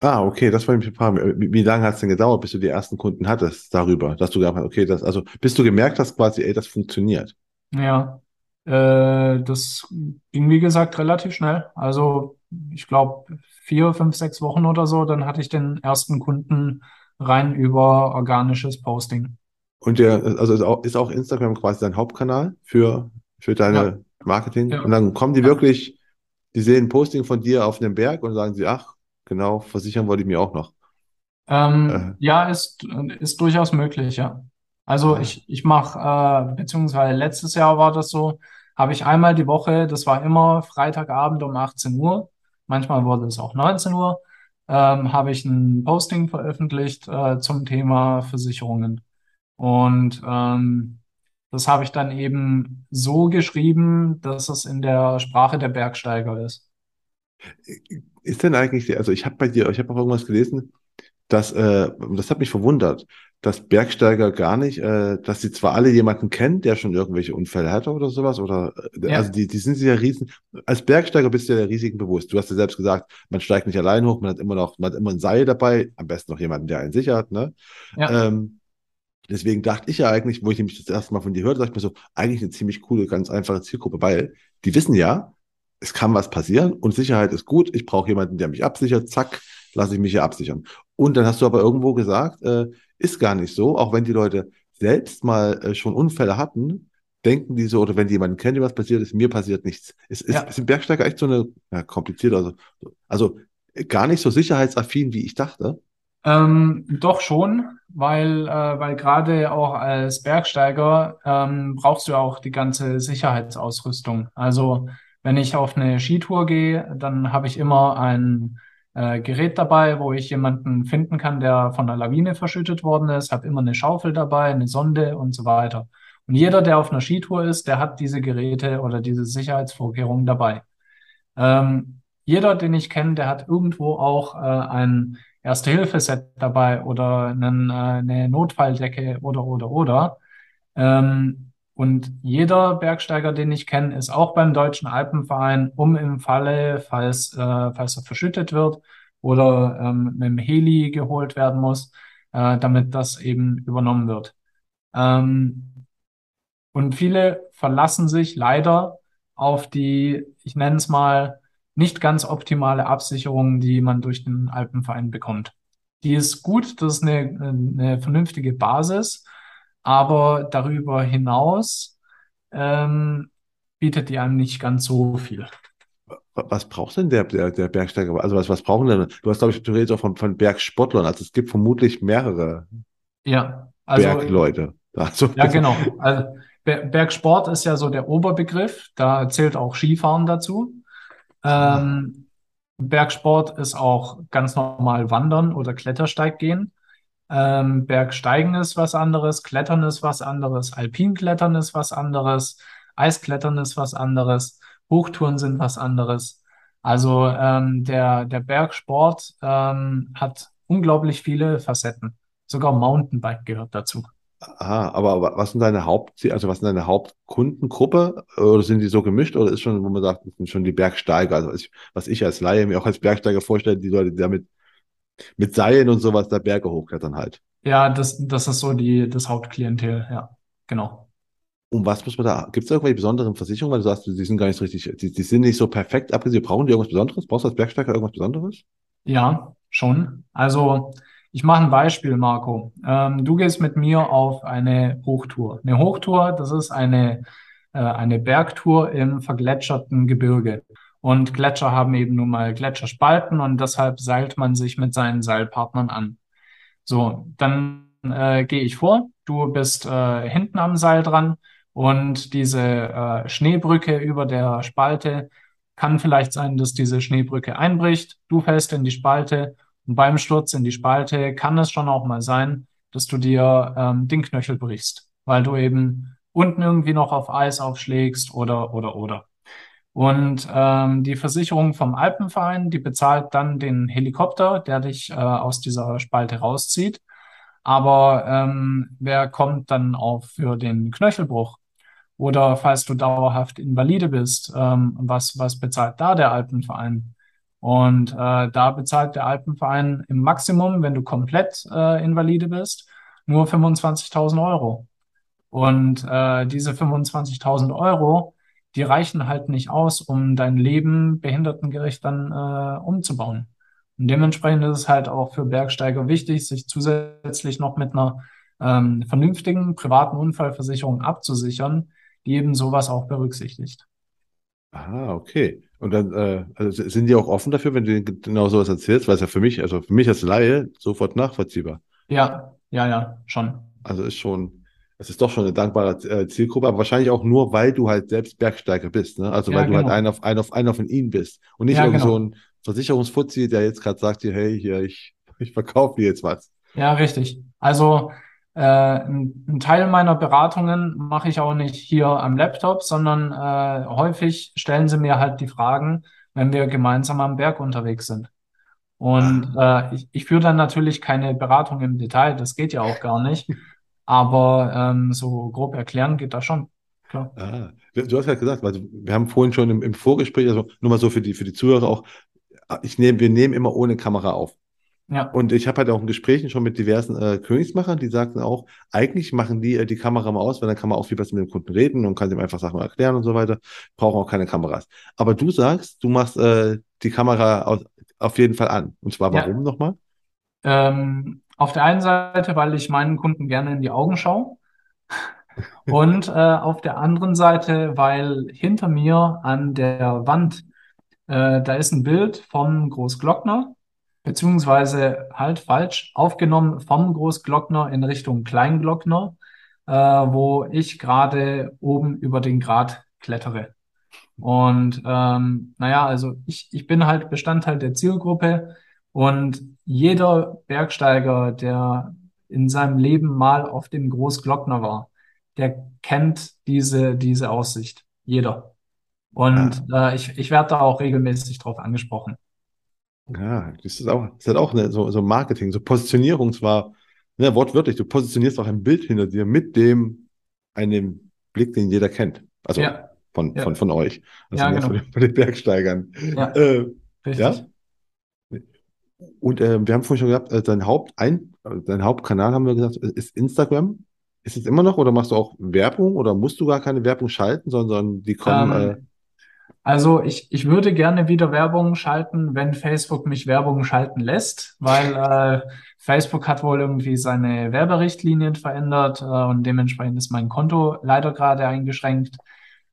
Ah, okay, das wollte ich mich fragen. Wie, wie lange hat es denn gedauert, bis du die ersten Kunden hattest darüber, dass du gedacht hast, okay, das, also bis du gemerkt hast quasi, ey, das funktioniert. Ja, äh, das ging wie gesagt relativ schnell. Also ich glaube vier, fünf, sechs Wochen oder so, dann hatte ich den ersten Kunden rein über organisches Posting. Und der, also ist auch, ist auch Instagram quasi dein Hauptkanal für, für Ja, deine Marketing? Und ja, dann kommen die ja. wirklich, die sehen ein Posting von dir auf einem Berg und sagen sie, ach, genau, versichern wollte ich mir auch noch. Ähm, Äh, ja, ist, ist durchaus möglich, ja. Also ich, ich mache, äh, beziehungsweise letztes Jahr war das so, habe ich einmal die Woche, das war immer Freitagabend um 18 Uhr, manchmal wurde es auch 19 Uhr, ähm, habe ich ein Posting veröffentlicht äh, zum Thema Versicherungen. Und ähm, das habe ich dann eben so geschrieben, dass es in der Sprache der Bergsteiger ist. ist denn eigentlich, also ich habe bei dir, ich habe auch irgendwas gelesen, dass, äh, das hat mich verwundert, dass Bergsteiger gar nicht, äh, dass sie zwar alle jemanden kennen, der schon irgendwelche Unfälle hatte oder sowas, oder, äh, also Ja, die, die sind sich ja riesen, als Bergsteiger bist du ja der Risiken bewusst. Du hast ja selbst gesagt, man steigt nicht allein hoch, man hat immer noch, man hat immer ein Seil dabei, am besten noch jemanden, der einen sichert, ne? ja. Ähm, Deswegen dachte ich ja eigentlich, wo ich nämlich das erste Mal von dir hörte, dachte ich mir so, eigentlich eine ziemlich coole, ganz einfache Zielgruppe, weil die wissen ja, es kann was passieren und Sicherheit ist gut. Ich brauche jemanden, der mich absichert. Zack, lasse ich mich hier absichern. Und dann hast du aber irgendwo gesagt, äh, ist gar nicht so, auch wenn die Leute selbst mal äh, schon Unfälle hatten, denken die so, oder wenn die jemanden kennen, dem was passiert ist, mir passiert nichts. Ist, ist, Ja, ein Bergsteiger echt so eine, ja, kompliziert, also, also äh, gar nicht so sicherheitsaffin, wie ich dachte. Ähm, doch schon, weil, äh, weil gerade auch als Bergsteiger ähm, brauchst du auch die ganze Sicherheitsausrüstung. Also wenn ich auf eine Skitour gehe, dann habe ich immer ein äh, Gerät dabei, wo ich jemanden finden kann, der von einer Lawine verschüttet worden ist, habe immer eine Schaufel dabei, eine Sonde und so weiter. Und jeder, der auf einer Skitour ist, der hat diese Geräte oder diese Sicherheitsvorkehrungen dabei. Ähm, jeder, den ich kenne, der hat irgendwo auch äh, ein Erste-Hilfe-Set dabei oder einen, äh, eine Notfalldecke oder, oder, oder. Ähm, und jeder Bergsteiger, den ich kenne, ist auch beim Deutschen Alpenverein, um im Falle, falls, äh, falls er verschüttet wird oder ähm, mit dem Heli geholt werden muss, äh, damit das eben übernommen wird. Ähm, und viele verlassen sich leider auf die, ich nenne es mal, nicht ganz optimale Absicherung, die man durch den Alpenverein bekommt. Die ist gut, das ist eine, eine vernünftige Basis, aber darüber hinaus ähm, bietet die einem nicht ganz so viel. Was braucht denn der, der, der Bergsteiger? Also was, was brauchen denn? Du hast, glaube ich, redest auch von, von Bergsportlern. Also es gibt vermutlich mehrere Ja, also Bergleute. [laughs] Also ja, genau. Also Ber- Bergsport ist ja so der Oberbegriff, da zählt auch Skifahren dazu. Ähm, Bergsport ist auch ganz normal Wandern oder Klettersteiggehen. Ähm, Bergsteigen ist was anderes, Klettern ist was anderes, Alpinklettern ist was anderes, Eisklettern ist was anderes, Hochtouren sind was anderes. Also ähm, der, der Bergsport ähm, hat unglaublich viele Facetten. Sogar Mountainbike gehört dazu. ah, aber, was sind deine Haupt, also was sind deine Hauptkundengruppe? Oder sind die so gemischt? Oder ist schon, wo man sagt, sind schon die Bergsteiger? Also was ich, was ich als Laie mir auch als Bergsteiger vorstelle, die Leute, die damit mit Seilen und sowas da Berge hochklettern halt. Ja, das, das ist so die, das Hauptklientel, ja, genau. Und was muss man da, gibt es irgendwelche besonderen Versicherungen, weil du sagst, die sind gar nicht so richtig, die, die sind nicht so perfekt abgesichert. Brauchen die irgendwas Besonderes? Brauchst du als Bergsteiger irgendwas Besonderes? Ja, schon. Also ich mache ein Beispiel, Marco. Ähm, du gehst mit mir auf eine Hochtour. Eine Hochtour, das ist eine, äh, eine Bergtour im vergletscherten Gebirge. Und Gletscher haben eben nun mal Gletscherspalten und deshalb seilt man sich mit seinen Seilpartnern an. So, dann äh, gehe ich vor. Du bist äh, hinten am Seil dran und diese äh, Schneebrücke über der Spalte kann vielleicht sein, dass diese Schneebrücke einbricht. Du fällst in die Spalte und beim Sturz in die Spalte kann es schon auch mal sein, dass du dir ähm, den Knöchel brichst, weil du eben unten irgendwie noch auf Eis aufschlägst oder oder oder. Und ähm, die Versicherung vom Alpenverein, die bezahlt dann den Helikopter, der dich äh, aus dieser Spalte rauszieht. Aber ähm, wer kommt dann auch für den Knöchelbruch? Oder falls du dauerhaft Invalide bist, ähm, was, was bezahlt da der Alpenverein? Und äh, da bezahlt der Alpenverein im Maximum, wenn du komplett äh, Invalide bist, nur 25.000 Euro. Und äh, diese 25.000 Euro, die reichen halt nicht aus, um dein Leben behindertengerecht dann äh, umzubauen. Und dementsprechend ist es halt auch für Bergsteiger wichtig, sich zusätzlich noch mit einer ähm, vernünftigen privaten Unfallversicherung abzusichern, die eben sowas auch berücksichtigt. Ah, okay. Und dann äh, also sind die auch offen dafür, wenn du genau sowas erzählst, weil es ja für mich, also für mich als Laie sofort nachvollziehbar. Ja, ja, ja, schon. Also ist schon. Es ist doch schon eine dankbare äh, Zielgruppe, aber wahrscheinlich auch nur, weil du halt selbst Bergsteiger bist, ne? Also Ja, weil du halt genau. einer einer einer von ihnen bist und nicht Ja, irgend so genau. ein Versicherungsfuzzi, der jetzt gerade sagt hey, hier, ich, ich verkaufe dir jetzt was. Ja, richtig. Also äh, ein, ein Teil meiner Beratungen mache ich auch nicht hier am Laptop, sondern äh, häufig stellen sie mir halt die Fragen, wenn wir gemeinsam am Berg unterwegs sind. Und Ah, äh, ich, ich führe dann natürlich keine Beratung im Detail, das geht ja auch gar nicht. [laughs] Aber ähm, so grob erklären geht das schon. Klar. ah. Du hast ja gesagt, also wir haben vorhin schon im, im Vorgespräch, also nur mal so für die, für die Zuhörer auch, ich nehme, wir nehmen immer ohne Kamera auf. Ja, Und ich habe halt auch in Gesprächen schon mit diversen äh, Königsmachern, die sagten auch, eigentlich machen die äh, die Kamera mal aus, weil dann kann man auch viel besser mit dem Kunden reden und kann ihm einfach Sachen erklären und so weiter. Brauchen auch keine Kameras. Aber du sagst, du machst äh, die Kamera aus, auf jeden Fall an. Und zwar ja. warum nochmal? Ähm, auf der einen Seite, weil ich meinen Kunden gerne in die Augen schaue. [laughs] Und äh, auf der anderen Seite, weil hinter mir an der Wand, äh, da ist ein Bild vom Großglockner, beziehungsweise halt falsch aufgenommen vom Großglockner in Richtung Kleinglockner, äh, wo ich gerade oben über den Grat klettere. Und ähm, naja, also ich, ich bin halt Bestandteil der Zielgruppe und jeder Bergsteiger, der in seinem Leben mal auf dem Großglockner war, der kennt diese, diese Aussicht. Jeder. Und Ah, äh, ich, ich werde da auch regelmäßig drauf angesprochen. ja, das ist auch, das hat auch eine, so, so Marketing, so Positionierung zwar, ne, wortwörtlich, du positionierst auch ein Bild hinter dir mit dem, einem Blick, den jeder kennt. Also Ja, von, von, ja, von euch. Also ja, ne, von, genau. den- von den Bergsteigern. Ja, Äh, ja? Und äh, wir haben vorhin schon gesagt, äh, dein Haupt ein, äh, dein Hauptkanal haben wir gesagt, äh, ist Instagram. Ist es immer noch oder machst du auch Werbung oder musst du gar keine Werbung schalten, sondern die kommen, äh, Ähm, Also ich, ich würde gerne wieder Werbung schalten, wenn Facebook mich Werbung schalten lässt, weil [laughs] äh, Facebook hat wohl irgendwie seine Werberichtlinien verändert äh, und dementsprechend ist mein Konto leider gerade eingeschränkt.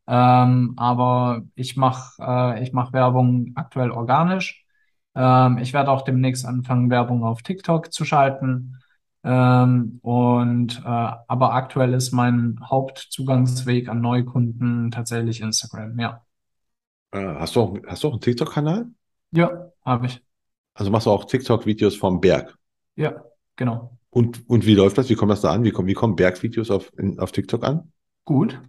Ähm, aber ich mache äh, ich mach Werbung aktuell organisch. Ähm, ich werde auch demnächst anfangen, Werbung auf TikTok zu schalten. Ähm, und äh, aber aktuell ist mein Hauptzugangsweg an Neukunden tatsächlich Instagram, ja. äh, hast du auch, hast du auch einen TikTok-Kanal? Ja, habe ich. Also machst du auch TikTok-Videos vom Berg. Ja, genau. Und, und wie läuft das? Wie kommt das da an? Wie kommen, wie kommen Bergvideos auf, in, auf TikTok an? Gut.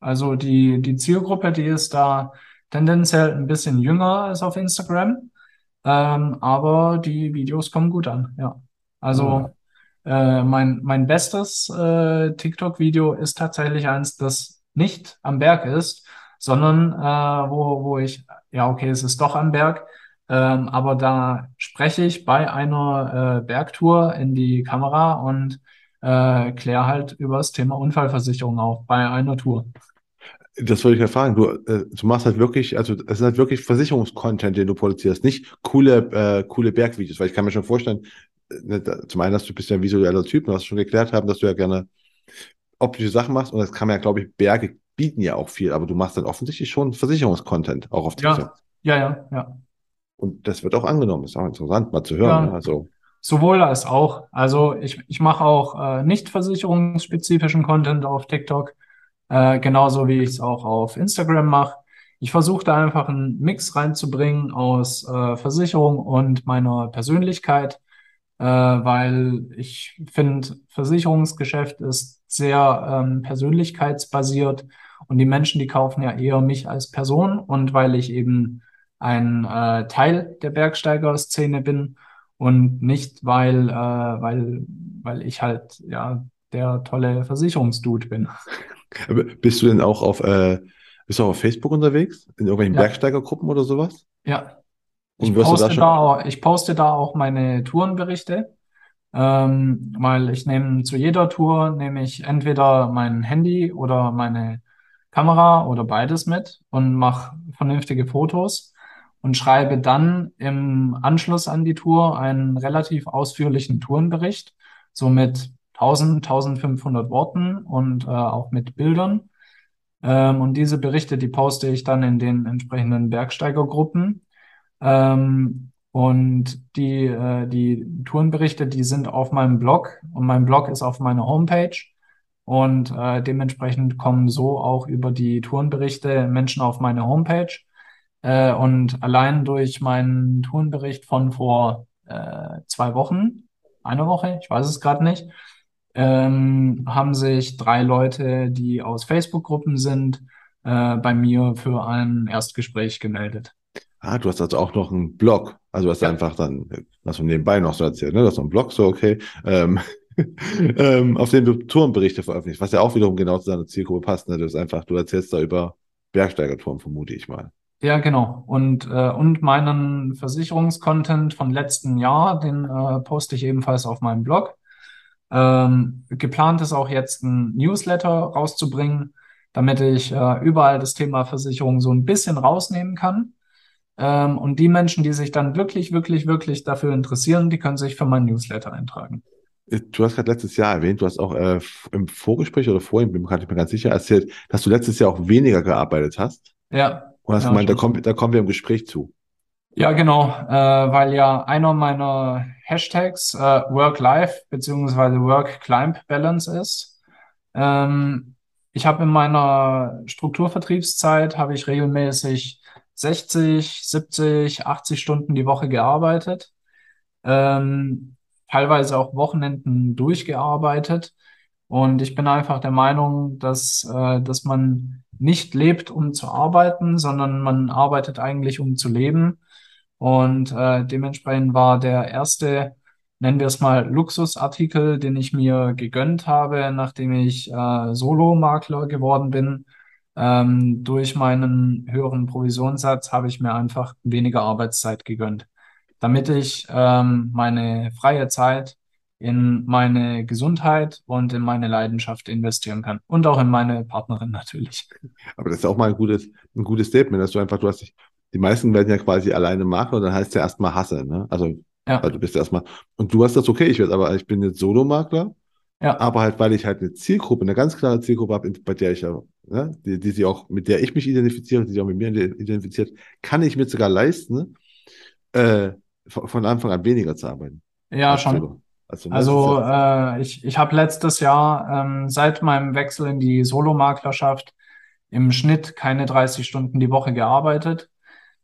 Also die, die Zielgruppe, die ist da tendenziell ein bisschen jünger als auf Instagram. Ähm, aber die Videos kommen gut an, ja. Also äh, mein, mein bestes äh, TikTok-Video ist tatsächlich eins, das nicht am Berg ist, sondern äh, wo, wo ich, ja, okay, es ist doch am Berg, ähm, aber da spreche ich bei einer äh, Bergtour in die Kamera und äh, kläre halt über das Thema Unfallversicherung auf bei einer Tour. Das wollte ich ja fragen. Du, äh, du machst halt wirklich, also es ist halt wirklich Versicherungskontent, den du produzierst, nicht coole, äh, coole Bergvideos, weil ich kann mir schon vorstellen, äh, ne, zum einen, dass du bist ja ein visueller Typ, du hast schon geklärt haben, dass du ja gerne optische Sachen machst und das kann man ja, glaube ich, Berge bieten ja auch viel, aber du machst dann offensichtlich schon Versicherungskontent auch auf TikTok. Ja, ja, ja, ja. Und das wird auch angenommen. Ist auch interessant, mal zu hören. Ne? Ja, Also, sowohl als auch. Also ich, ich mache auch äh, nicht versicherungsspezifischen Content auf TikTok, äh, genauso wie ich es auch auf Instagram mache. Ich versuche da einfach einen Mix reinzubringen aus äh, Versicherung und meiner Persönlichkeit, äh, weil ich finde, Versicherungsgeschäft ist sehr ähm, persönlichkeitsbasiert und die Menschen, die kaufen ja eher mich als Person und weil ich eben ein äh, Teil der Bergsteiger-Szene bin und nicht, weil, äh, weil, weil ich halt ja der tolle Versicherungsdude bin. [laughs] bist du denn auch auf, äh, bist du auch auf Facebook unterwegs? In irgendwelchen Ja, Bergsteigergruppen oder sowas? ja. Und Ich da poste schon, da auch, ich poste da auch meine Tourenberichte, ähm, weil ich nehme zu jeder Tour nehme ich entweder mein Handy oder meine Kamera oder beides mit und mache vernünftige Fotos und schreibe dann im Anschluss an die Tour einen relativ ausführlichen Tourenbericht, so mit 1000, 1500 Worten und äh, auch mit Bildern. Ähm, und diese Berichte, die poste ich dann in den entsprechenden Bergsteigergruppen. Ähm, und die, äh, die Tourenberichte, die sind auf meinem Blog und mein Blog ist auf meiner Homepage. Und äh, dementsprechend kommen so auch über die Tourenberichte Menschen auf meine Homepage. Äh, und allein durch meinen Tourenbericht von vor äh, zwei Wochen, eine Woche, ich weiß es gerade nicht, ähm, haben sich drei Leute, die aus Facebook-Gruppen sind, äh, bei mir für ein Erstgespräch gemeldet. Ah, du hast also auch noch einen Blog. Also du hast ja. einfach dann, was du nebenbei noch so erzählt, ne? Du hast noch einen Blog, so okay, ähm, [laughs] ähm, auf dem du Tourenberichte veröffentlicht, was ja auch wiederum genau zu deiner Zielgruppe passt. Ne? Du ist einfach, du erzählst da über Bergsteigertouren, vermute ich mal. Ja, genau. Und, äh, und meinen Versicherungskontent von letzten Jahr, den äh, poste ich ebenfalls auf meinem Blog. Ähm, geplant ist auch jetzt ein Newsletter rauszubringen, damit ich äh, überall das Thema Versicherung so ein bisschen rausnehmen kann. Ähm, und die Menschen, die sich dann wirklich, wirklich, wirklich dafür interessieren, die können sich für mein Newsletter eintragen. Du hast gerade letztes Jahr erwähnt, du hast auch äh, im Vorgespräch oder vorhin, bin mir gerade nicht mehr ganz sicher, erzählt, dass du letztes Jahr auch weniger gearbeitet hast. Ja. Und hast ja, gemeint, da kommen, da kommen wir im Gespräch zu. Ja, genau, äh, weil ja einer meiner Hashtags äh, Work-Life beziehungsweise Work-Climb-Balance ist. Ähm, ich habe in meiner Strukturvertriebszeit habe ich regelmäßig 60, 70, 80 Stunden die Woche gearbeitet, ähm, teilweise auch Wochenenden durchgearbeitet. Und ich bin einfach der Meinung, dass, äh, dass man nicht lebt, um zu arbeiten, sondern man arbeitet eigentlich, um zu leben. Und äh, dementsprechend war der erste, nennen wir es mal, Luxusartikel, den ich mir gegönnt habe, nachdem ich äh, Solo-Makler geworden bin. Ähm, durch meinen höheren Provisionssatz habe ich mir einfach weniger Arbeitszeit gegönnt, damit ich ähm, meine freie Zeit in meine Gesundheit und in meine Leidenschaft investieren kann. Und auch in meine Partnerin natürlich. Aber das ist auch mal ein gutes, ein gutes Statement, dass du einfach, du hast dich die meisten werden ja quasi alleine Makler, dann heißt es ja erstmal Hasse, ne? Also, ja. also du bist erstmal, und du hast das okay, ich werde aber, ich bin jetzt Solo-Makler, ja. aber halt, weil ich halt eine Zielgruppe, eine ganz klare Zielgruppe habe, bei der ich ja, ne, die, die sie auch, mit der ich mich identifiziere, die sich auch mit mir identifiziert, kann ich mir sogar leisten, äh, von Anfang an weniger zu arbeiten. Ja, schon. Also, ne, also ja äh, ich, ich habe letztes Jahr ähm, seit meinem Wechsel in die Solomaklerschaft im Schnitt keine 30 Stunden die Woche gearbeitet.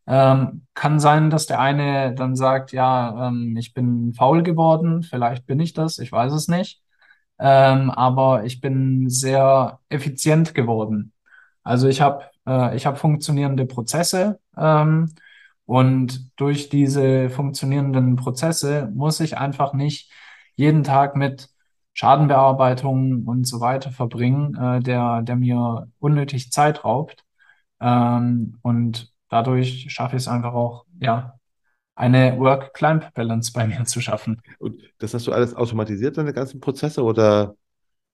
Ähm, kann sein, dass der eine dann sagt, ja, ähm, ich bin faul geworden, vielleicht bin ich das, ich weiß es nicht. Ähm, aber ich bin sehr effizient geworden. Also ich habe äh, ich hab funktionierende Prozesse ähm, und durch diese funktionierenden Prozesse muss ich einfach nicht jeden Tag mit Schadenbearbeitung und so weiter verbringen, äh, der, der mir unnötig Zeit raubt. Ähm, und dadurch schaffe ich es einfach auch, ja, eine Work-Climb-Balance bei mir zu schaffen. Und das hast du alles automatisiert, deine ganzen Prozesse oder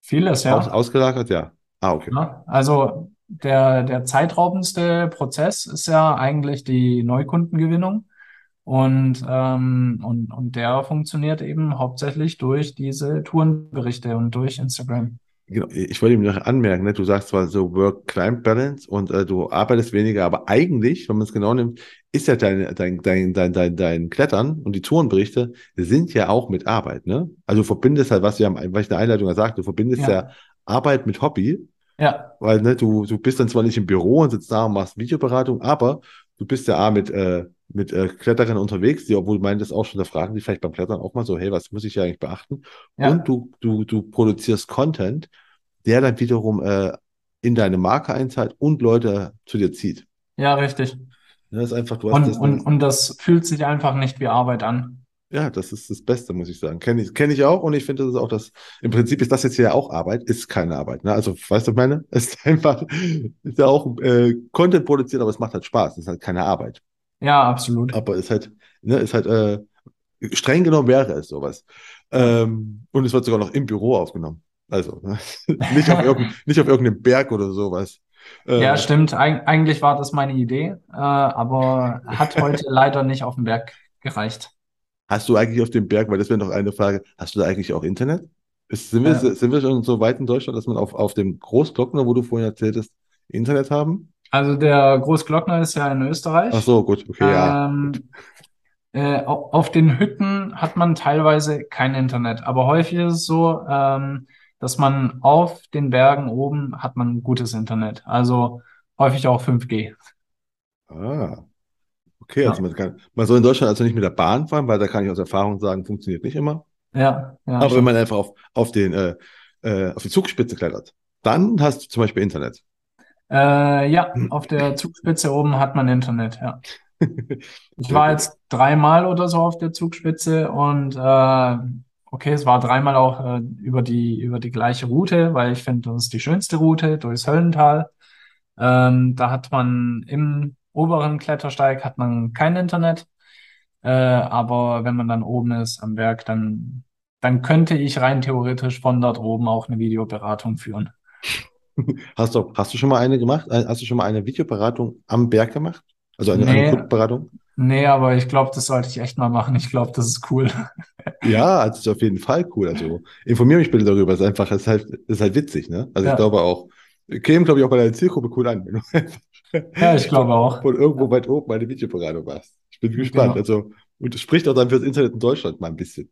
vieles, ja. Aus, ausgelagert, ja. Ah, okay. Ja, also der, der zeitraubendste Prozess ist ja eigentlich die Neukundengewinnung. Und, ähm, und, und der funktioniert eben hauptsächlich durch diese Tourenberichte und durch Instagram. Genau, ich wollte ihm noch anmerken, ne? du sagst zwar so Work-Client-Balance und äh, du arbeitest weniger, aber eigentlich, wenn man es genau nimmt, ist ja dein, dein, dein, dein, dein, dein Klettern und die Tourenberichte sind ja auch mit Arbeit, ne? Also du verbindest halt, was, wir, was ich in der Einleitung gesagt du verbindest ja. ja Arbeit mit Hobby. Ja. Weil ne, du, du bist dann zwar nicht im Büro und sitzt da und machst Videoberatung, aber du bist ja A, mit, äh, mit äh, Kletterern unterwegs, die, obwohl meintest auch schon, da fragen die vielleicht beim Klettern auch mal so, hey, was muss ich ja eigentlich beachten? Ja. Und du, du, du produzierst Content, der dann wiederum äh, in deine Marke einzahlt und Leute zu dir zieht. Ja, richtig. Das ist einfach, du hast und, das und, und das fühlt sich einfach nicht wie Arbeit an. Ja, das ist das Beste, muss ich sagen. Kenne ich, kenn ich auch und ich finde, das ist auch das, im Prinzip ist das jetzt hier auch Arbeit, ist keine Arbeit. Ne? Also, weißt du, meine, es ist einfach, ist ja auch äh, Content produziert, aber es macht halt Spaß, es ist halt keine Arbeit. Ja, absolut. Aber ist halt, ne, ist halt, äh, streng genommen wäre es sowas. Ähm, und es wird sogar noch im Büro aufgenommen. Also, ne? [laughs] nicht, auf nicht auf irgendeinem Berg oder sowas. Ähm, ja, stimmt. Eig eigentlich war das meine Idee, äh, aber hat heute [laughs] leider nicht auf dem Berg gereicht. Hast du eigentlich auf dem Berg, weil das wäre noch eine Frage, hast du da eigentlich auch Internet? Ist, sind, wir, ja. sind wir schon so weit in Deutschland, dass man auf, auf dem Großglockner, wo du vorhin erzählt hast, Internet haben? Also der Großglockner ist ja in Österreich. Ach so, gut, okay, ja. Ähm, äh, auf den Hütten hat man teilweise kein Internet, aber häufig ist es so, ähm, dass man auf den Bergen oben hat man gutes Internet. Also häufig auch 5G. Ah, okay, also Ja, man kann, man soll in Deutschland also nicht mit der Bahn fahren, weil da kann ich aus Erfahrung sagen, funktioniert nicht immer. ja, ja, Aber wenn man einfach auf, auf den, äh, äh, auf die Zugspitze klettert, dann hast du zum Beispiel Internet. Äh, ja, auf der Zugspitze oben hat man Internet, ja. [laughs] Ich war jetzt dreimal oder so auf der Zugspitze und äh, okay, es war dreimal auch äh, über die, über die gleiche Route, weil ich finde, das ist die schönste Route durchs Höllental. Ähm, da hat man im oberen Klettersteig hat man kein Internet, äh, aber wenn man dann oben ist am Berg, dann, dann könnte ich rein theoretisch von dort oben auch eine Videoberatung führen. [laughs] Hast du, hast du schon mal eine gemacht? Äh, Hast du schon mal eine Videoberatung am Berg gemacht? Also eine, eine Nee, Kundenberatung? Nee, aber ich glaube, das sollte ich echt mal machen. Ich glaube, das ist cool. [laughs] Ja, also ist auf jeden Fall cool. Also informiere mich bitte darüber. Es ist einfach, es ist halt, es ist halt witzig, ne? Also ich Ja, glaube auch, käme, glaube ich, auch bei deiner Zielgruppe cool an, [laughs] ja, ich glaube auch. von irgendwo weit oben eine Videoberatung machst. Ich bin gespannt. Genau. Also, und das spricht auch dann fürs Internet in Deutschland mal ein bisschen.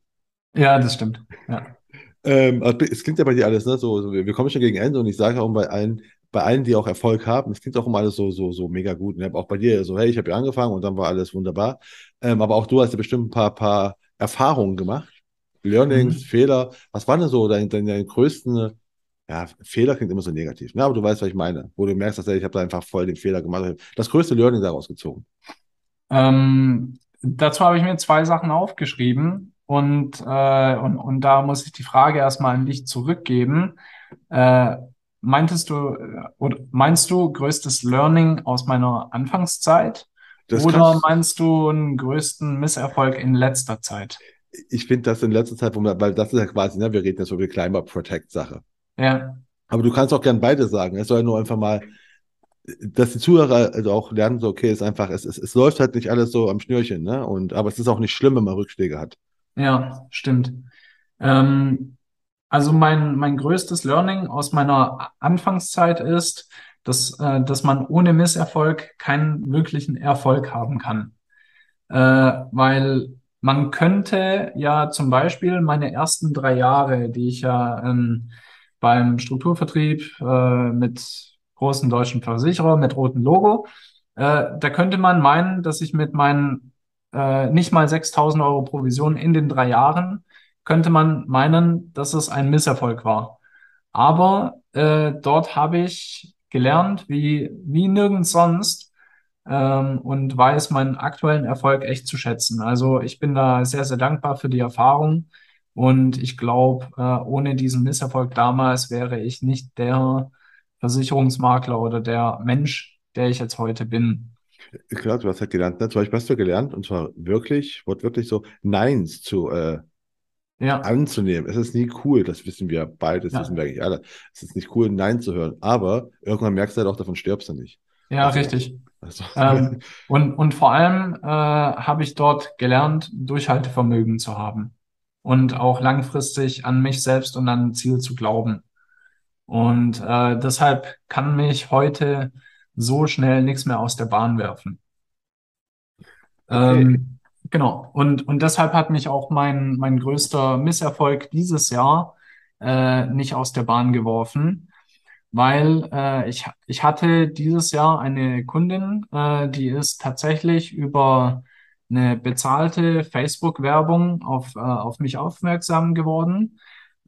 Ja, das stimmt. Ja. Ähm, aber es klingt ja bei dir alles, ne? So, wir kommen schon gegen Ende und ich sage auch bei allen, bei allen, die auch Erfolg haben, es klingt auch immer alles so, so, so mega gut. Und ich habe auch bei dir so, hey, ich habe ja angefangen und dann war alles wunderbar. Ähm, aber auch du hast ja bestimmt ein paar, paar Erfahrungen gemacht, Learnings, Mhm. Fehler. Was waren denn so deine, deine größten, ja, Fehler klingt immer so negativ, ne? Aber du weißt, was ich meine, wo du merkst, dass ich habe da einfach voll den Fehler gemacht. Das größte Learning daraus gezogen. Ähm, dazu habe ich mir zwei Sachen aufgeschrieben und, äh, und, und da muss ich die Frage erstmal an dich zurückgeben. Äh, meintest du, äh, oder meinst du größtes Learning aus meiner Anfangszeit Das oder meinst du einen größten Misserfolg in letzter Zeit? ich finde das in letzter Zeit, man, weil das ist ja quasi, ne, wir reden jetzt über die Climber Protect Sache. Ja, Aber du kannst auch gern beide sagen. Es soll ja nur einfach mal, dass die Zuhörer also auch lernen, so, okay, ist einfach, es, es, es läuft halt nicht alles so am Schnürchen, ne? Und, aber es ist auch nicht schlimm, wenn man Rückschläge hat. ja, stimmt. Ähm, also mein, mein größtes Learning aus meiner Anfangszeit ist, dass, äh, dass man ohne Misserfolg keinen wirklichen Erfolg haben kann. Äh, weil man könnte ja zum Beispiel meine ersten drei Jahre, die ich ja ähm, beim Strukturvertrieb äh, mit großen deutschen Versicherer mit rotem Logo, äh, da könnte man meinen, dass ich mit meinen äh, nicht mal 6.000 Euro Provision in den drei Jahren, könnte man meinen, dass es ein Misserfolg war. Aber äh, dort habe ich gelernt, wie, wie nirgends sonst, ähm, und weiß meinen aktuellen Erfolg echt zu schätzen. Also ich bin da sehr, sehr dankbar für die Erfahrung. Und ich glaube, äh, ohne diesen Misserfolg damals wäre ich nicht der Versicherungsmakler oder der Mensch, der ich jetzt heute bin. Klar, du hast halt gelernt, ne? Zum Beispiel hast du gelernt, und zwar wirklich, wortwörtlich so, Neins zu, äh, Ja, anzunehmen. Es ist nie cool, das wissen wir beide, das wissen ja, wir eigentlich alle. Es ist nicht cool, Nein zu hören. Aber irgendwann merkst du halt auch, davon stirbst du nicht. ja, Also, richtig. also, Ähm, [laughs] und, und vor allem äh, habe ich dort gelernt, Durchhaltevermögen zu haben und auch langfristig an mich selbst und an ein Ziel zu glauben. Und äh, deshalb kann mich heute so schnell nichts mehr aus der Bahn werfen. okay. Ähm, genau. Und, und deshalb hat mich auch mein, mein größter Misserfolg dieses Jahr äh, nicht aus der Bahn geworfen, weil äh, ich, ich hatte dieses Jahr eine Kundin, äh, die ist tatsächlich über eine bezahlte Facebook-Werbung auf, äh, auf mich aufmerksam geworden,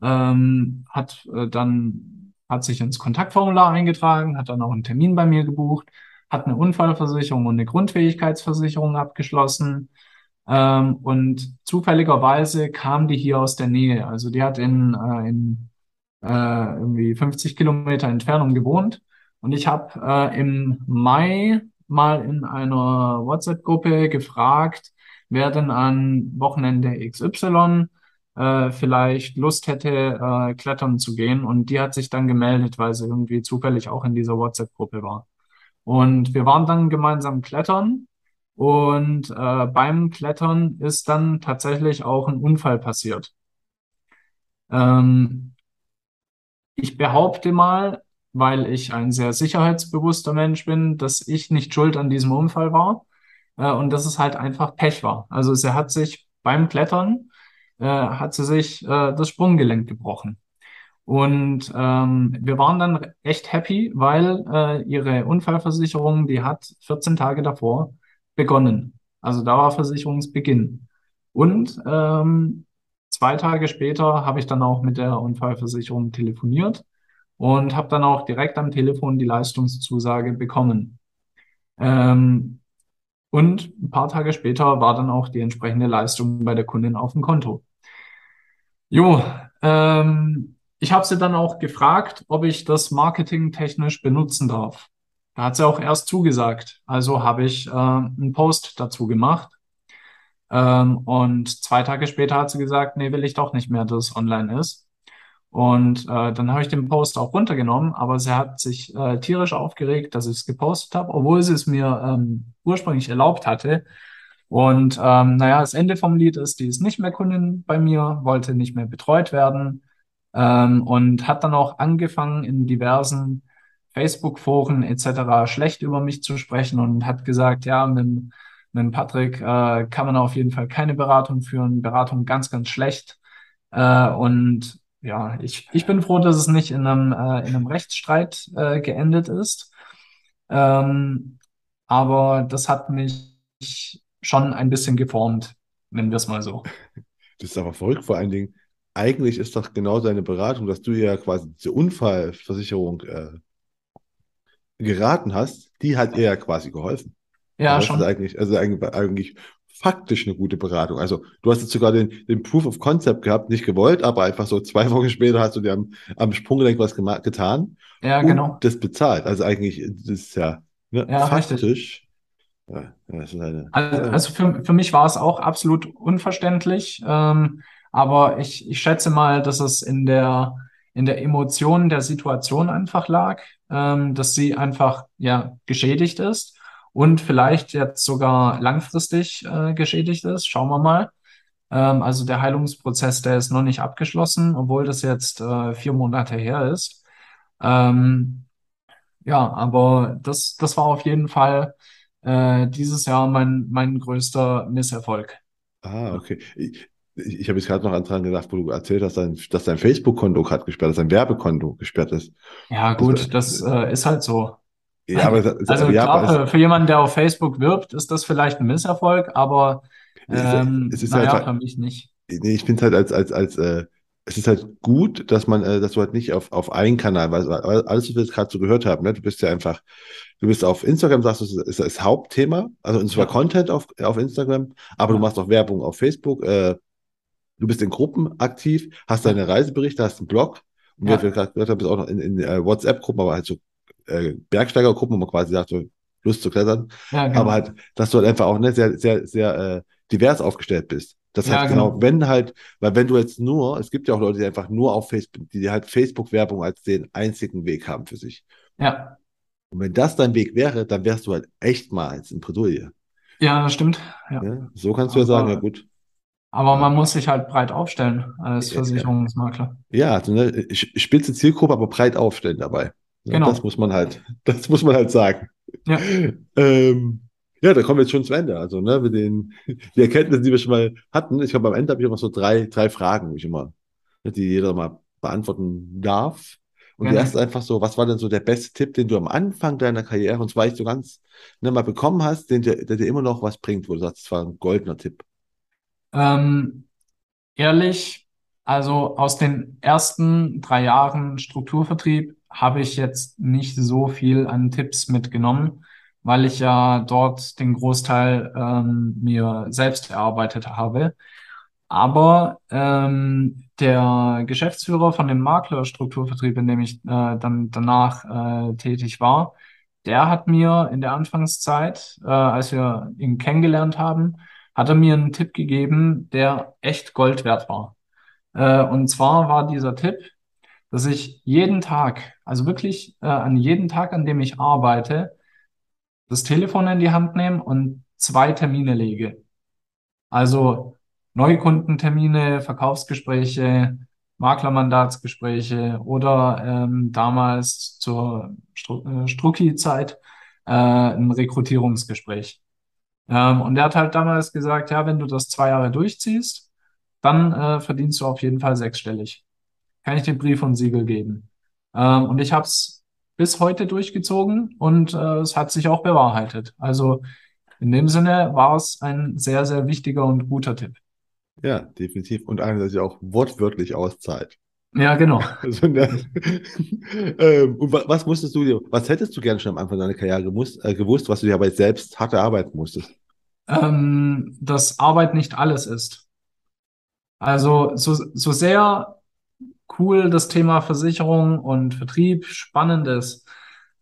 ähm, hat äh, dann hat sich ins Kontaktformular eingetragen, hat dann auch einen Termin bei mir gebucht, hat eine Unfallversicherung und eine Grundfähigkeitsversicherung abgeschlossen. Ähm, und zufälligerweise kam die hier aus der Nähe. Also die hat in, äh, in äh, irgendwie 50 Kilometer Entfernung gewohnt. Und ich habe äh, im Mai mal in einer WhatsApp-Gruppe gefragt, wer denn an Wochenende XY äh, vielleicht Lust hätte, äh, klettern zu gehen. Und die hat sich dann gemeldet, weil sie irgendwie zufällig auch in dieser WhatsApp-Gruppe war. Und wir waren dann gemeinsam klettern. Und äh, beim Klettern ist dann tatsächlich auch ein Unfall passiert. Ähm, ich behaupte mal, weil ich ein sehr sicherheitsbewusster Mensch bin, dass ich nicht schuld an diesem Unfall war, äh, und dass es halt einfach Pech war. Also sie hat sich beim Klettern, äh, hat sie sich äh, das Sprunggelenk gebrochen. Und ähm, wir waren dann echt happy, weil äh, ihre Unfallversicherung, die hat 14 Tage davor begonnen. Also da war Versicherungsbeginn. Und ähm, zwei Tage später habe ich dann auch mit der Unfallversicherung telefoniert und habe dann auch direkt am Telefon die Leistungszusage bekommen. Ähm, und ein paar Tage später war dann auch die entsprechende Leistung bei der Kundin auf dem Konto. Jo, ähm, ich habe sie dann auch gefragt, ob ich das marketingtechnisch benutzen darf. Da hat sie auch erst zugesagt. Also habe ich äh, einen Post dazu gemacht. Ähm, und zwei Tage später hat sie gesagt, nee, will ich doch nicht mehr, dass es online ist. Und äh, dann habe ich den Post auch runtergenommen, aber sie hat sich äh, tierisch aufgeregt, dass ich es gepostet habe, obwohl sie es mir ähm, ursprünglich erlaubt hatte. Und ähm, naja, das Ende vom Lied ist, die ist nicht mehr Kundin bei mir, wollte nicht mehr betreut werden ähm, und hat dann auch angefangen, in diversen Facebook-Foren etc. schlecht über mich zu sprechen und hat gesagt, ja, mit, mit Patrick äh, kann man auf jeden Fall keine Beratung führen, Beratung ganz, ganz schlecht. Äh, und ja, ich, ich bin froh, dass es nicht in einem, äh, in einem Rechtsstreit äh, geendet ist. Ähm, aber das hat mich schon ein bisschen geformt, nennen wir es mal so. Das ist aber verrückt, vor allen Dingen. Eigentlich ist doch genau seine Beratung, dass du ja quasi diese Unfallversicherung äh, geraten hast, die hat ihr ja quasi geholfen. Ja, das schon. ist eigentlich, also eigentlich, eigentlich faktisch eine gute Beratung. Also du hast jetzt sogar den, den Proof of Concept gehabt, nicht gewollt, aber einfach so zwei [laughs] Wochen später hast du dir am, am Sprunggelenk was getan Ja, genau. das bezahlt. Also eigentlich, das ist ja, ne, Ja, faktisch. Ja, das ist eine, Also, also für, für mich war es auch absolut unverständlich, ähm, aber ich, ich schätze mal, dass es in der, in der Emotion der Situation einfach lag, ähm, dass sie einfach ja geschädigt ist und vielleicht jetzt sogar langfristig äh, geschädigt ist. Schauen wir mal. Ähm, also der Heilungsprozess, der ist noch nicht abgeschlossen, obwohl das jetzt äh, vier Monate her ist. Ähm, ja, aber das, das war auf jeden Fall äh, dieses Jahr mein, mein größter Misserfolg. ah, okay. Ich, ich, habe jetzt gerade noch dran gedacht, wo du erzählt hast, dass dein Facebook-Konto gerade gesperrt ist, dein Werbekonto gesperrt ist. Ja, Das, gut, das äh, ist halt so. ja, aber, es- Also ja, aber klar, es, für, jemanden, der auf Facebook wirbt, ist das vielleicht ein Misserfolg, aber es, ähm, es ist naja, halt, für mich nicht. Nee, ich finde halt als, als, als, äh, es ist halt gut, dass man, äh, dass du halt nicht auf, auf einen Kanal, weil alles, was wir jetzt gerade so gehört haben, ne, du bist ja einfach, du bist auf Instagram, sagst du, ist, ist das Hauptthema, also und zwar Ja, Content auf, auf Instagram, aber du ja, machst auch Werbung auf Facebook, äh, du bist in Gruppen aktiv, hast ja, deine Reiseberichte, hast einen Blog und wie wir ja, gerade gehört haben, bist auch noch in, in äh, WhatsApp-Gruppen, aber halt so äh, Bergsteigergruppen, wo man quasi sagt, so Lust zu klettern, ja, aber genau. halt, dass du halt einfach auch ne, sehr, sehr, sehr äh, divers aufgestellt bist. Das Ja, heißt genau, genau. wenn halt, weil wenn du jetzt nur, es gibt ja auch Leute, die einfach nur auf Facebook, die halt Facebook-Werbung als den einzigen Weg haben für sich. Ja, Und wenn das dein Weg wäre, dann wärst du halt echt mal in Bredouille. ja, das stimmt. Ja. Ja? So kannst du ja sagen, ja Aber, gut. Aber man muss sich halt breit aufstellen als Versicherungsmakler. ja also, ne, spitze Zielgruppe, aber breit aufstellen dabei. Ja, das Genau. muss man halt, [laughs] das muss man halt sagen. Ja. Ähm, ja, da kommen wir jetzt schon zum Ende. Also, ne, mit den die Erkenntnissen, die wir schon mal hatten. Ich glaube, am Ende habe ich immer so drei, drei Fragen, die ich immer, ne, die jeder mal beantworten darf. Und die erste einfach so, was war denn so der beste Tipp, den du am Anfang deiner Karriere, und zwar ich so ganz, ne, mal bekommen hast, den dir, der dir immer noch was bringt, wo du sagst, das war ein goldener Tipp. Ähm, ehrlich, also aus den ersten drei Jahren Strukturvertrieb habe ich jetzt nicht so viel an Tipps mitgenommen, weil ich ja dort den Großteil ähm, mir selbst erarbeitet habe. Aber ähm, der Geschäftsführer von dem Maklerstrukturvertrieb, in dem ich äh, dann danach äh, tätig war, der hat mir in der Anfangszeit, äh, als wir ihn kennengelernt haben, hat er mir einen Tipp gegeben, der echt Gold wert war. Äh, und zwar war dieser Tipp, dass ich jeden Tag, also wirklich äh, an jedem Tag, an dem ich arbeite, das Telefon in die Hand nehme und zwei Termine lege. Also Neukundentermine, Verkaufsgespräche, Maklermandatsgespräche oder ähm, damals zur Stru äh, Strucki-Zeit äh, ein Rekrutierungsgespräch. Ähm, und er hat halt damals gesagt, ja, wenn du das zwei Jahre durchziehst, dann äh, verdienst du auf jeden Fall sechsstellig. kann ich dir Brief und Siegel geben. Ähm, und ich habe es bis heute durchgezogen und äh, es hat sich auch bewahrheitet. Also in dem Sinne war es ein sehr, sehr wichtiger und guter Tipp. Ja, definitiv. Und einer, der sich auch wortwörtlich auszahlt. Ja, genau. [laughs] Also, ne, ähm, und wa- was musstest du dir, was hättest du gerne schon am Anfang deiner Karriere gewusst, äh, gewusst, was du dir aber selbst hart erarbeiten musstest? Ähm, dass Arbeit nicht alles ist. Also so, so sehr cool das Thema Versicherung und Vertrieb spannend ist,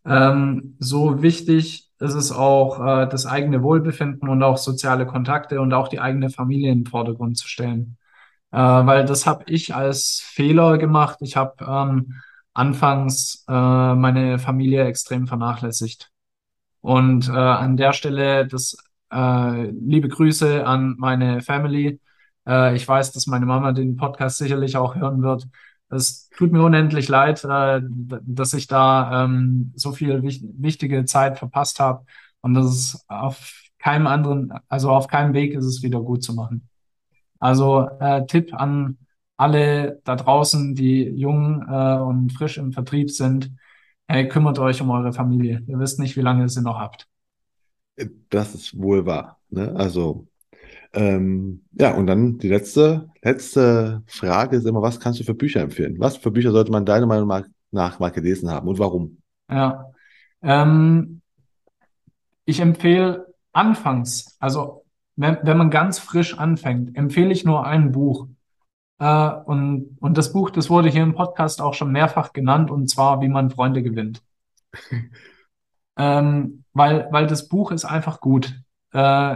ähm, so wichtig ist es auch, äh, das eigene Wohlbefinden und auch soziale Kontakte und auch die eigene Familie in den Vordergrund zu stellen. Äh, weil das habe ich als Fehler gemacht. Ich habe ähm, anfangs äh, meine Familie extrem vernachlässigt. Und äh, an der Stelle das äh, liebe Grüße an meine Family. Äh, ich weiß, dass meine Mama den Podcast sicherlich auch hören wird. Es tut mir unendlich leid, äh, dass ich da ähm, so viel wich wichtige Zeit verpasst habe. Und das ist auf keinem anderen, also auf keinem Weg ist es wieder gut zu machen. Also äh, Tipp an alle da draußen, die jung äh, und frisch im Vertrieb sind. Hey, kümmert euch um eure Familie. Ihr wisst nicht, wie lange ihr sie noch habt. Das ist wohl wahr. Ne? Also, ähm, ja, und dann die letzte, letzte Frage ist immer, was kannst du für Bücher empfehlen? Was für Bücher sollte man deiner Meinung nach, mal gelesen haben und warum? Ja. Ähm, ich empfehle anfangs, also wenn, wenn man ganz frisch anfängt, empfehle ich nur ein Buch. Äh, und, und das Buch, das wurde hier im Podcast auch schon mehrfach genannt, und zwar Wie man Freunde gewinnt. [laughs] Ähm, weil, weil das Buch ist einfach gut. Äh,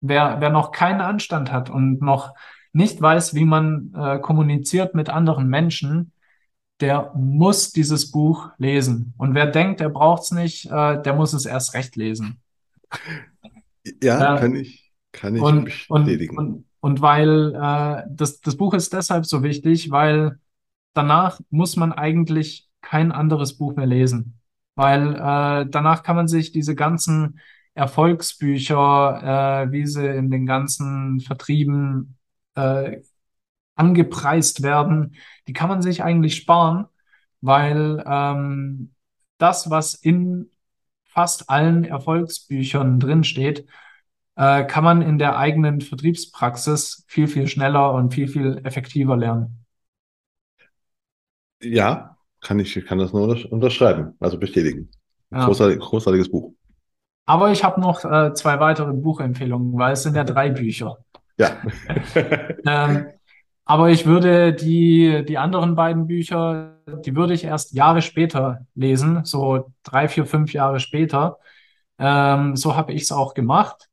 wer, wer noch keinen Anstand hat und noch nicht weiß, wie man äh, kommuniziert mit anderen Menschen, der muss dieses Buch lesen. Und wer denkt, er braucht es nicht, äh, der muss es erst recht lesen. Ja, Äh, kann ich, kann ich und, und, bestätigen. und, und weil äh, das, das Buch ist deshalb so wichtig, weil danach muss man eigentlich kein anderes Buch mehr lesen. Weil äh, danach kann man sich diese ganzen Erfolgsbücher, äh, wie sie in den ganzen Vertrieben äh, angepreist werden, die kann man sich eigentlich sparen, weil ähm, das, was in fast allen Erfolgsbüchern drinsteht, äh, kann man in der eigenen Vertriebspraxis viel, viel schneller und viel, viel effektiver lernen. Ja, kann ich, kann das nur untersch- unterschreiben, also bestätigen. Ja. Großartig, großartiges Buch. Aber ich habe noch äh, zwei weitere Buchempfehlungen, weil es sind ja drei Bücher. Ja. [laughs] Ähm, aber ich würde die, die anderen beiden Bücher, die würde ich erst Jahre später lesen, so drei, vier, fünf Jahre später. Ähm, so habe ich es auch gemacht.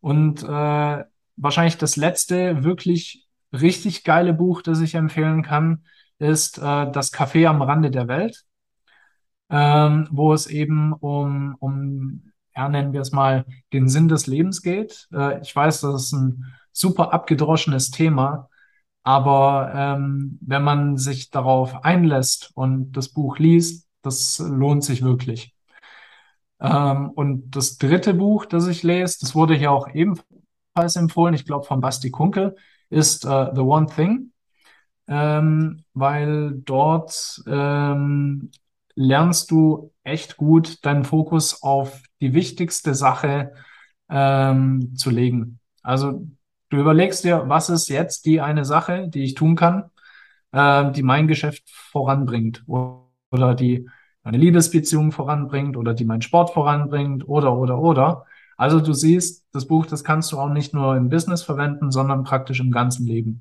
Und äh, wahrscheinlich das letzte wirklich richtig geile Buch, das ich empfehlen kann, ist äh, Das Café am Rande der Welt, ähm, wo es eben um, um, ja, nennen wir es mal, den Sinn des Lebens geht. Äh, ich weiß, das ist ein super abgedroschenes Thema, aber ähm, wenn man sich darauf einlässt und das Buch liest, das lohnt sich wirklich. Ähm, und das dritte Buch, das ich lese, das wurde hier auch ebenfalls empfohlen, ich glaube von Basti Kunkel, ist äh, The One Thing, ähm, weil dort ähm, lernst du echt gut deinen Fokus auf die wichtigste Sache ähm, zu legen. Also du überlegst dir, was ist jetzt die eine Sache, die ich tun kann, äh, die mein Geschäft voranbringt oder die meine Liebesbeziehung voranbringt oder die meinen Sport voranbringt oder, oder, oder. Also du siehst, das Buch, das kannst du auch nicht nur im Business verwenden, sondern praktisch im ganzen Leben.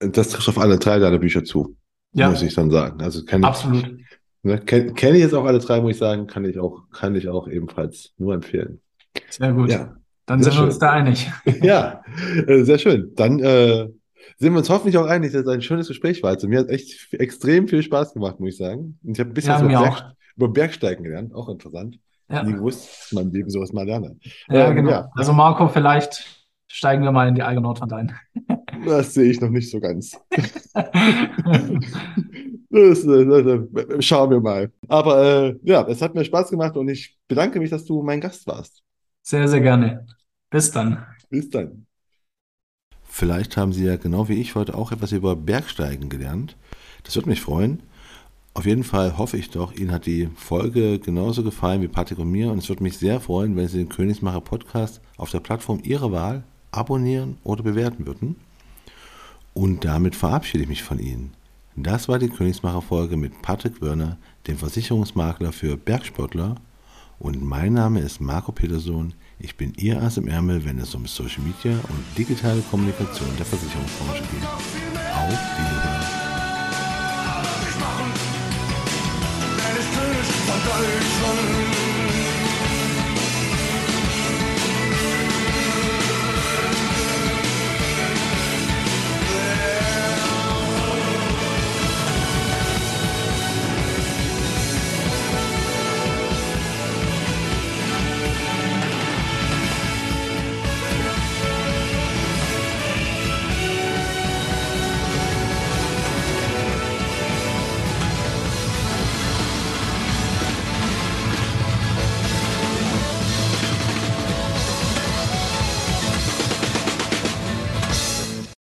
Das trifft auf alle drei deiner Bücher zu, Ja, muss ich dann sagen. Also kann ich, absolut. ne, kenn, kenne ich jetzt auch alle drei, muss ich sagen, kann ich auch, kann ich auch ebenfalls nur empfehlen. Sehr gut. Ja, Dann sehr sind wir uns schön. da einig. [laughs] Ja, äh, sehr schön. Dann äh, sind wir uns hoffentlich auch einig, dass es ein schönes Gespräch war. Also mir hat echt extrem viel Spaß gemacht, muss ich sagen. Und ich habe ein bisschen Ja, über, Berg, über Bergsteigen gelernt, auch interessant. Nie Ja, gewusst, dass man im Leben sowas mal lerne. ja, Ähm, genau. ja, Also Marco, vielleicht steigen wir mal in die Eiger Nordwand ein. [laughs] das sehe ich noch nicht so ganz. [laughs] Das, äh, das, äh, schauen wir mal. Aber äh, ja, es hat mir Spaß gemacht und ich bedanke mich, dass du mein Gast warst. Sehr, sehr gerne. Bis dann. Bis dann. Vielleicht haben Sie ja genau wie ich heute auch etwas über Bergsteigen gelernt. Das würde mich freuen. Auf jeden Fall hoffe ich doch, Ihnen hat die Folge genauso gefallen wie Patrick und mir und es würde mich sehr freuen, wenn Sie den Königsmacher Podcast auf der Plattform Ihrer Wahl abonnieren oder bewerten würden. Und damit verabschiede ich mich von Ihnen. Das war die Königsmacher Folge mit Patrick Wörner, dem Versicherungsmakler für Bergsportler. Und mein Name ist Marco Peterson. Ich bin Ihr Ass im Ärmel, wenn es um Social Media und digitale Kommunikation der Versicherungsbranche geht. Auf Wiedersehen. Deutschland.